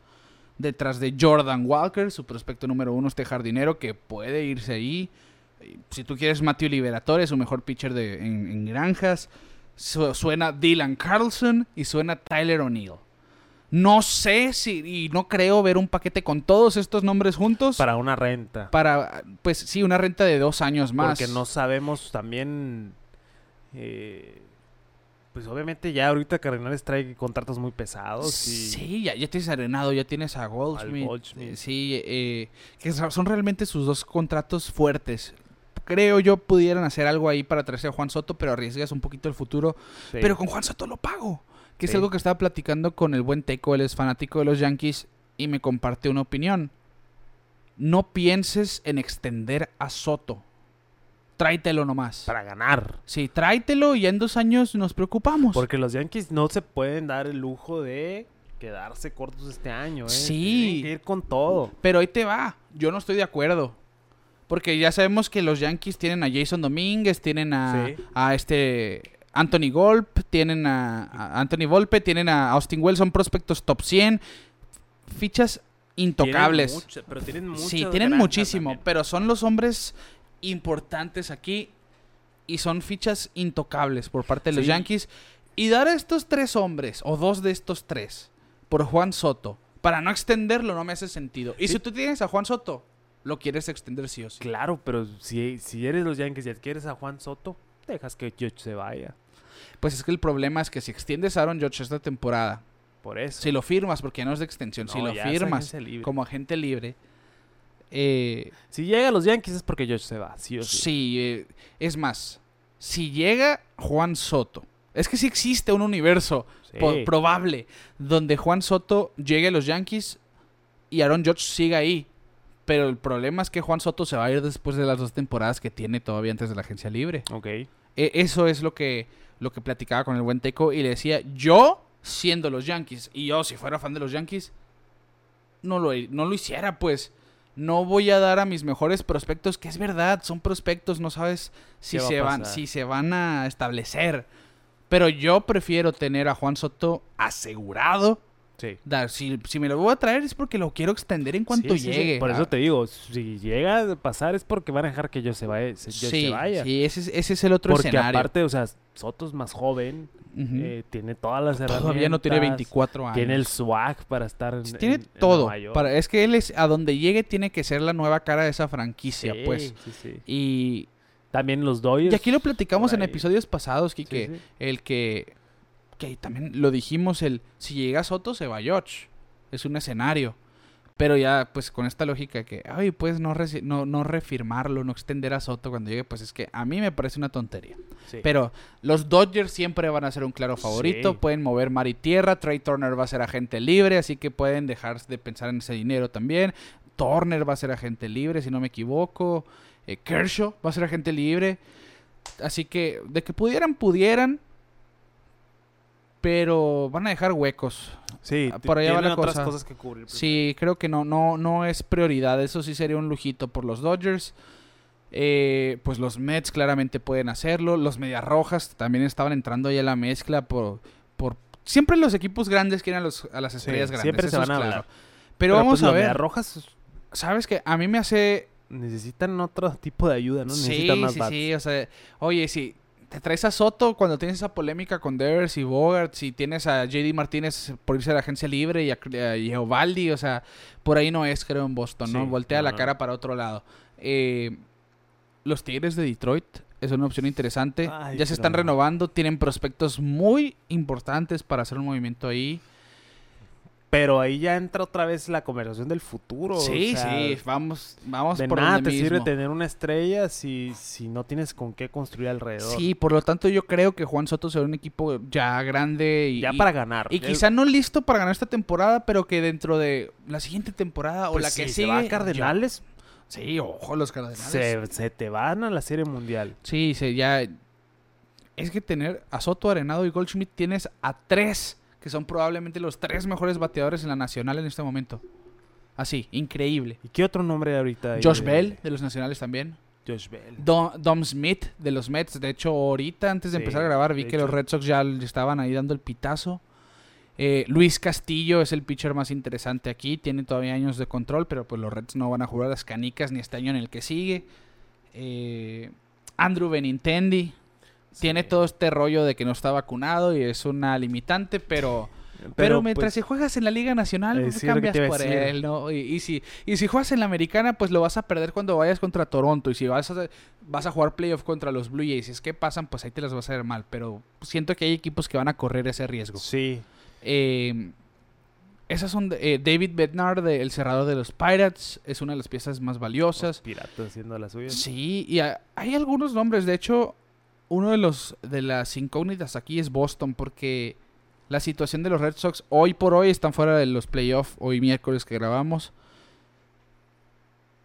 Detrás de Jordan Walker, su prospecto número 1, este jardinero que puede irse ahí. Si tú quieres, Matthew Liberatore, su mejor pitcher de, en, granjas. Su- suena Dylan Carlson y suena Tyler O'Neill. No sé si, y no creo ver un paquete con todos estos nombres juntos. Para una renta. para, pues sí, una renta de dos años más. Porque no sabemos también. eh, pues obviamente ya ahorita Cardenales trae contratos muy pesados. Y Sí, ya, ya tienes a Arenado, ya tienes a Goldschmidt. Goldschmidt. eh, sí, eh, que son realmente sus dos contratos fuertes. Creo yo pudieran hacer algo ahí para traerse a Juan Soto, pero arriesgas un poquito el futuro. sí. Pero con Juan Soto lo pago. Que es algo que estaba platicando con el buen Teco, él es fanático de los Yankees y me compartió una opinión. No pienses en extender a Soto. Tráetelo nomás. para ganar. Sí, tráetelo y en dos años nos preocupamos. Porque los Yankees no se pueden dar el lujo de quedarse cortos este año. ¿eh? Sí. Tienen que ir con todo. Pero ahí te va. Yo no estoy de acuerdo. Porque ya sabemos que los Yankees tienen a Jason Domínguez, tienen a, Sí. a este Anthony Golp, tienen a, a Anthony Volpe, tienen a Austin Wells, son prospectos top 100. Fichas intocables. Tienen mucha- pero tienen mucho. sí, tienen muchísimo, pero son los hombres importantes aquí y son fichas intocables por parte de los Sí. Yankees. Y dar a estos tres hombres, o dos de estos tres, por Juan Soto, para no extenderlo no me hace sentido. Y Sí. si tú tienes a Juan Soto, lo quieres extender sí o sí. Claro, pero si, si eres los Yankees y adquieres a Juan Soto, dejas que Judge se vaya. Pues es que el problema es que si extiendes a Aaron Judge esta temporada, Por eso. si lo firmas, porque no es de extensión, si lo firmas como agente libre, eh, Si llega a los Yankees es porque Judge se va, sí o sí. Sí, eh, es más, si llega Juan Soto, es que sí existe un universo Sí. probable donde Juan Soto llegue a los Yankees y Aaron Judge siga ahí. Pero el problema es que Juan Soto se va a ir después de las dos temporadas que tiene todavía antes de la agencia libre. Ok. E- eso es lo que, lo que platicaba con el buen Teco y le decía, yo siendo los Yankees y yo si fuera fan de los Yankees, no lo, no lo hiciera pues. No voy a dar a mis mejores prospectos, que es verdad, son prospectos, no sabes si ¿Qué va a se, van, si se van a establecer. Pero yo prefiero tener a Juan Soto asegurado. Sí. Dar, si, si me lo voy a traer es porque lo quiero extender en cuanto Sí, sí, sí. llegue. Por eso Ah, te digo, si llega a pasar es porque van a dejar que yo se vaya. se- sí, se vaya. sí, ese, es- ese es el otro porque escenario. aparte, o sea, Soto es más joven, eh, tiene todas las herramientas. Todavía no tiene 24 años. Tiene el swag para estar en, tiene en- en todo. York. Para, es que él es a donde llegue tiene que ser la nueva cara de esa franquicia, Sí, pues. sí, sí. Y, También los Dodgers. y aquí lo platicamos en episodios pasados, sí. El que, que también lo dijimos, el si llega Soto se va George. Es un escenario. Pero ya, pues con esta lógica que, ay, pues no, no, no refirmarlo, no extender a Soto cuando llegue, pues es que a mí me parece una tontería. Sí. Pero los Dodgers siempre van a ser un claro favorito. Sí. Pueden mover mar y tierra. Trey Turner va a ser agente libre, así que pueden dejar de pensar en ese dinero también. Turner va a ser agente libre, si no me equivoco. Eh, Kershaw va a ser agente libre. Así que de que pudieran, pudieran. Pero van a dejar huecos. Sí, Ah, por allá va tienen la otras cosa. cosas que cubrir. Sí, creo que no, no, no es prioridad. Eso sí sería un lujito por los Dodgers. Eh, pues los Mets claramente pueden hacerlo. Los Medias Rojas también estaban entrando ahí a la mezcla por, por siempre los equipos grandes quieren a, los, a las estrellas grandes. siempre se van a claro. hablar. Pero, vamos pues, a los ver. Medias Rojas Sabes que a mí me hace necesitan otro tipo de ayuda, ¿no? sí, Necesitan más sí, bats. sí, o sea, oye, si te traes a Soto cuando tienes esa polémica con Devers y Bogart, si tienes a JD Martínez por irse a la agencia libre y a, a Eovaldi, o sea, por ahí no es, creo, en Boston, ¿no? Sí, Voltea la cara para otro lado. Eh, los Tigres de Detroit es una opción interesante. Ay, ya se están no. renovando, tienen prospectos muy importantes para hacer un movimiento ahí. Pero ahí ya entra otra vez la conversación del futuro. o sí, sea, sí, vamos, vamos De por nada donde te sirve tener una estrella si, si no tienes con qué construir alrededor. Sí, por lo tanto yo creo que Juan Soto será un equipo ya grande y, ya y- para ganar. y El- quizá no listo para ganar esta temporada, pero que dentro de la siguiente temporada o pues la que si sigue se va a Cardenales, ya- Sí, ojo los Cardenales. se, se te van a la Serie Mundial. Sí, sí, ya es que tener a Soto, Arenado y Goldschmidt tienes a tres que son probablemente los tres mejores bateadores en la nacional en este momento. Así, increíble. ¿Y qué otro nombre ahorita? hay Josh de- Bell de los nacionales también. Josh Bell. Dom, Dom Smith de los Mets. De hecho, ahorita antes de Sí, empezar a grabar vi que los. Red Sox ya estaban ahí dando el pitazo. Eh, Luis Castillo es el pitcher más interesante aquí. Tiene todavía años de control, pero pues los Reds no van a jugar las canicas ni este año en el que sigue. Eh, Andrew Benintendi. Tiene todo este rollo de que no está vacunado y es una limitante, pero... Pero, mientras pues, si juegas en la Liga Nacional, Eh, que cambias por él, ¿no? Y, y si, y si juegas en la Americana, pues lo vas a perder cuando vayas contra Toronto. Y si vas a, vas a jugar playoff contra los Blue Jays, si es que pasan, pues ahí te las vas a ver mal. Pero siento que hay equipos que van a correr ese riesgo. Sí. Eh, esas son eh, David Bednar, de- el cerrador de los Pirates, es una de las piezas más valiosas. Los piratas haciendo las suyas. Sí, y ha- hay algunos nombres. De hecho, uno de los de las incógnitas aquí es Boston, porque la situación de los Red Sox hoy por hoy están fuera de los playoffs, hoy miércoles que grabamos.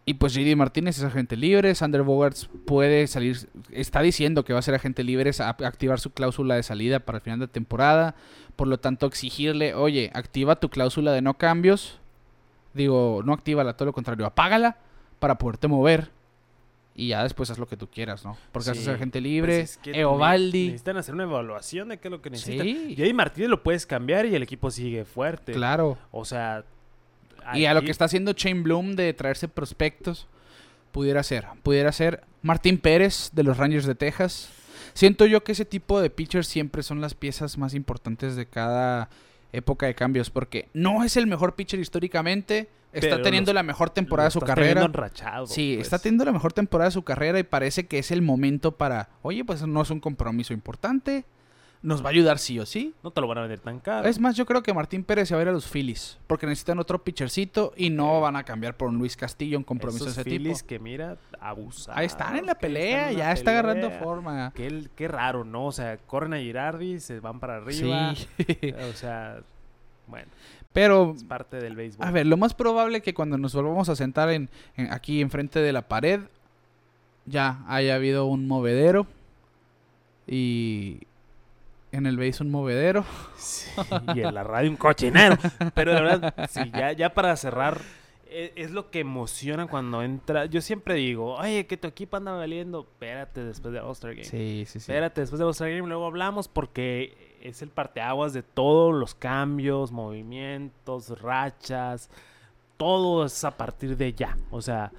Y pues JD Martínez es agente libre, Sander Bogarts puede salir, está diciendo que va a ser agente libre, a- activar su cláusula de salida para el final de temporada, por lo tanto exigirle, oye, activa tu cláusula de no cambios, digo, no actívala, todo lo contrario, apágala para poderte mover y ya después haz lo que tú quieras, ¿no? Porque vas a Sí, ser agente libre, Pues es que ne- Eovaldi, Necesitan hacer una evaluación de qué es lo que necesitan. sí, Y ahí Martínez lo puedes cambiar y el equipo sigue fuerte. claro. O sea. Y a lo que está haciendo Shane Bloom de traerse prospectos, pudiera ser. Pudiera ser Martín Pérez de los Rangers de Texas. Siento yo que ese tipo de pitchers siempre son las piezas más importantes de cada época de cambios, porque no es el mejor pitcher históricamente, está teniendo los- la mejor temporada de su carrera. enrachado, Sí, pues. está teniendo la mejor temporada de su carrera y parece que es el momento para, oye, pues no es un compromiso importante, nos va a ayudar sí o sí. No te lo van a vender tan caro. Es más, yo creo que Martín Pérez se va a ir a los Phillies. Porque necesitan otro pitchercito y no van a cambiar por un Luis Castillo, un compromiso Esos de ese Phillies tipo. que mira, abusados. Ahí están en la pelea, ya está agarrando forma. Qué, qué raro, ¿no? O sea, corren a Girardi, se van para arriba. Sí. O sea, bueno, Pero, es parte del béisbol. a ver, lo más probable que cuando nos volvamos a sentar en, en- aquí enfrente de la pared, ya haya habido un movedero. Y en el base un movedero. Sí, y en la radio un cochinero. Pero de verdad, sí, ya, ya para cerrar, e- es, lo que emociona cuando entra. Yo siempre digo, oye, que tu equipo anda valiendo. Espérate después de All-Star Game. Sí, sí, sí. Espérate después de All-Star Game, luego hablamos porque es el parteaguas de todos los cambios, movimientos, rachas. Todo es a partir de ya. O sea,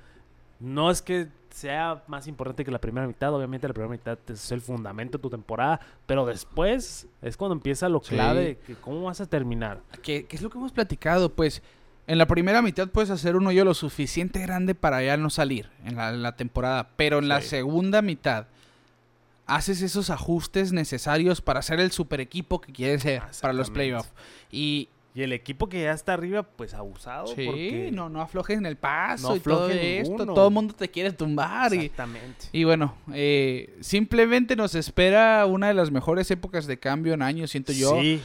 no es que sea más importante que la primera mitad. Obviamente la primera mitad es el fundamento de tu temporada. Pero después es cuando empieza lo Sí. clave de cómo vas a terminar. ¿Qué, qué es lo que hemos platicado? Pues en la primera mitad puedes hacer un hoyo lo suficiente grande para ya no salir en la, en la temporada, pero en la segunda mitad haces esos ajustes necesarios para ser el super equipo que quieres ser para los playoffs. Y Y el equipo que ya está arriba, pues abusado. sí, porque no, no aflojes en el paso No y todo esto. ninguno. Todo el mundo te quiere tumbar. Exactamente. y bueno, eh, simplemente nos espera una de las mejores épocas de cambio en años, siento yo. Sí,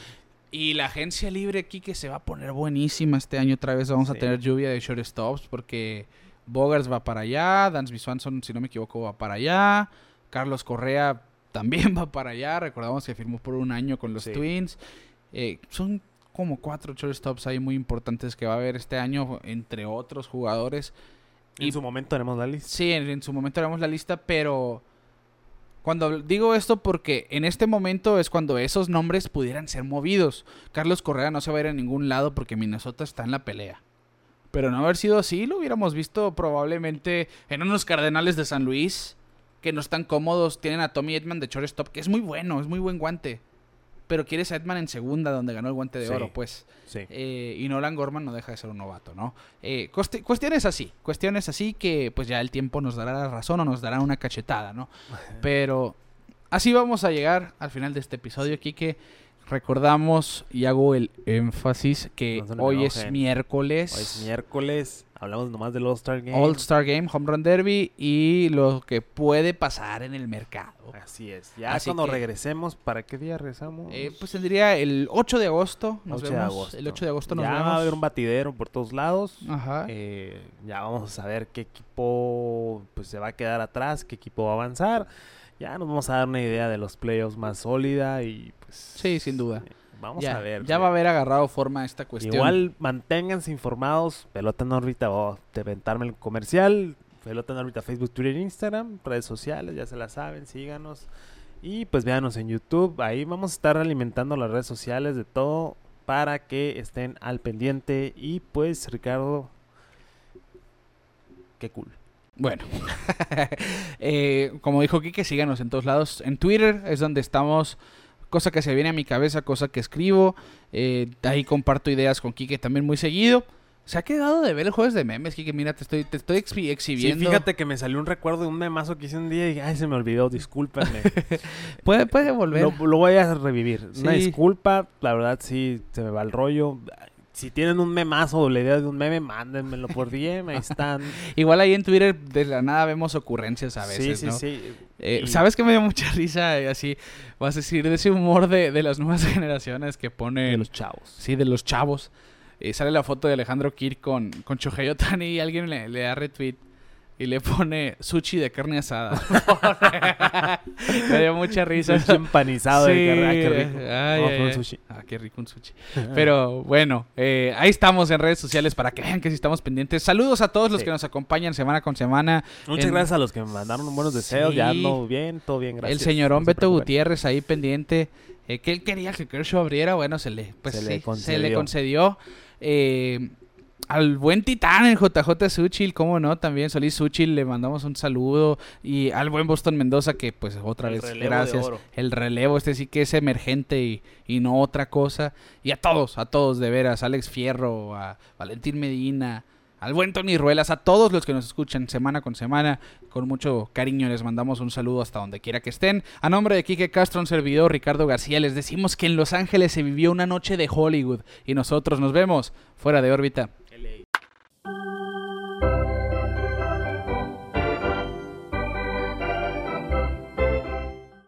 Y la agencia libre aquí que se va a poner buenísima este año otra vez. Vamos a tener lluvia de shortstops porque Bogers va para allá, Dansby Swanson, si no me equivoco, va para allá. Carlos Correa también va para allá. Recordamos que firmó por un año con los Sí. Twins. Eh, son como cuatro shortstops ahí muy importantes que va a haber este año, entre otros jugadores. en Y- su momento tenemos la lista. Sí, en, en su momento haremos la lista, pero cuando digo esto porque en este momento es cuando esos nombres pudieran ser movidos. Carlos Correa no se va a ir a ningún lado porque Minnesota está en la pelea. Pero no haber sido así, lo hubiéramos visto probablemente en unos Cardenales de San Luis que no están cómodos. Tienen a Tommy Edman de shortstop, que es muy bueno, es muy buen guante. Pero quieres a Edman en segunda, donde ganó el guante de Sí. oro, pues. Sí. Eh, y Nolan Gorman no deja de ser un novato, ¿no? Eh, cuesti- cuestiones así, cuestiones así que pues ya el tiempo nos dará la razón o nos dará una cachetada, ¿no? Pero así vamos a llegar al final de este episodio, Kike. Recordamos y hago el énfasis que No hoy es miércoles. Hoy es miércoles, hablamos nomás del All-Star Game. All Star Game, Home Run Derby y lo que puede pasar en el mercado. Así es. Ya Así cuando que- regresemos, ¿para qué día regresamos? Eh, pues tendría el 8 de agosto. Nos 8 de agosto. El 8 de agosto nos ya vemos. va a haber un batidero por todos lados. Ajá. Eh, ya vamos a saber qué equipo pues, se va a quedar atrás, qué equipo va a avanzar. Ya nos vamos a dar una idea de los playoffs más sólida y pues... Sí, sin duda. eh, Vamos ya, a ver. ya güey. va a haber agarrado forma esta cuestión. Igual manténganse informados. Pelota en órbita, oh, de ventarme el comercial. Pelota en órbita, Facebook, Twitter, Instagram, redes sociales, ya se la saben, síganos. Y pues véanos en YouTube, ahí vamos a estar alimentando las redes sociales de todo para que estén al pendiente. Y pues Ricardo, qué cool. Bueno, eh, como dijo Kike, síganos en todos lados. En Twitter es donde estamos, cosa que se viene a mi cabeza, cosa que escribo. Eh, ahí comparto ideas con Kike también muy seguido. Se ha quedado de ver el jueves de memes, Kike. Mira, te estoy, te estoy exhi- exhibiendo. Sí, fíjate que me salió un recuerdo de un memazo que hice un día y ay, se me olvidó, discúlpenme. Puede, puede volver. lo, lo voy a revivir. Una Sí. disculpa, la verdad sí se me va el rollo. Si tienen un memazo o la idea de un meme, mándenmelo por DM, ahí están. Igual ahí en Twitter de la nada vemos ocurrencias a veces, sí, sí, ¿no? sí. Eh, Y- ¿Sabes que me dio mucha risa? eh, así, vas a decir, de ese humor de, de las nuevas generaciones que De ponen... los chavos. Sí, de los chavos. Eh, sale la foto de Alejandro Kirk con, con y alguien le, le da retweet y le pone sushi de carne asada. Me dio mucha risa. Sushi empanizado de carne. Ah, qué rico. ay, ay, ay. sushi. Ah, qué rico un sushi. Pero bueno, eh, ahí estamos en redes sociales para que vean que sí estamos pendientes. Saludos a todos los que nos acompañan semana con semana. Muchas en- gracias a los que me mandaron buenos deseos. Ya Sí. ando bien, todo bien, gracias. el señorón No Beto. Gutiérrez ahí pendiente. eh, que él quería que Kershaw abriera. Bueno, se le, pues, Se le se le concedió. concedió. Eh, al buen titán, el JJ Suchil, cómo no, también Solís Suchil, le mandamos un saludo. Y al buen Boston Mendoza, que pues otra El vez, gracias. El relevo, este sí que es emergente y, y no otra cosa. Y a todos, a todos de veras, Alex Fierro, a Valentín Medina, al buen Tony Ruelas, a todos los que nos escuchan semana con semana, con mucho cariño les mandamos un saludo hasta donde quiera que estén. A nombre de Quique Castro, un servidor Ricardo García, les decimos que en Los Ángeles se vivió una noche de Hollywood y nosotros nos vemos fuera de órbita. Thank you.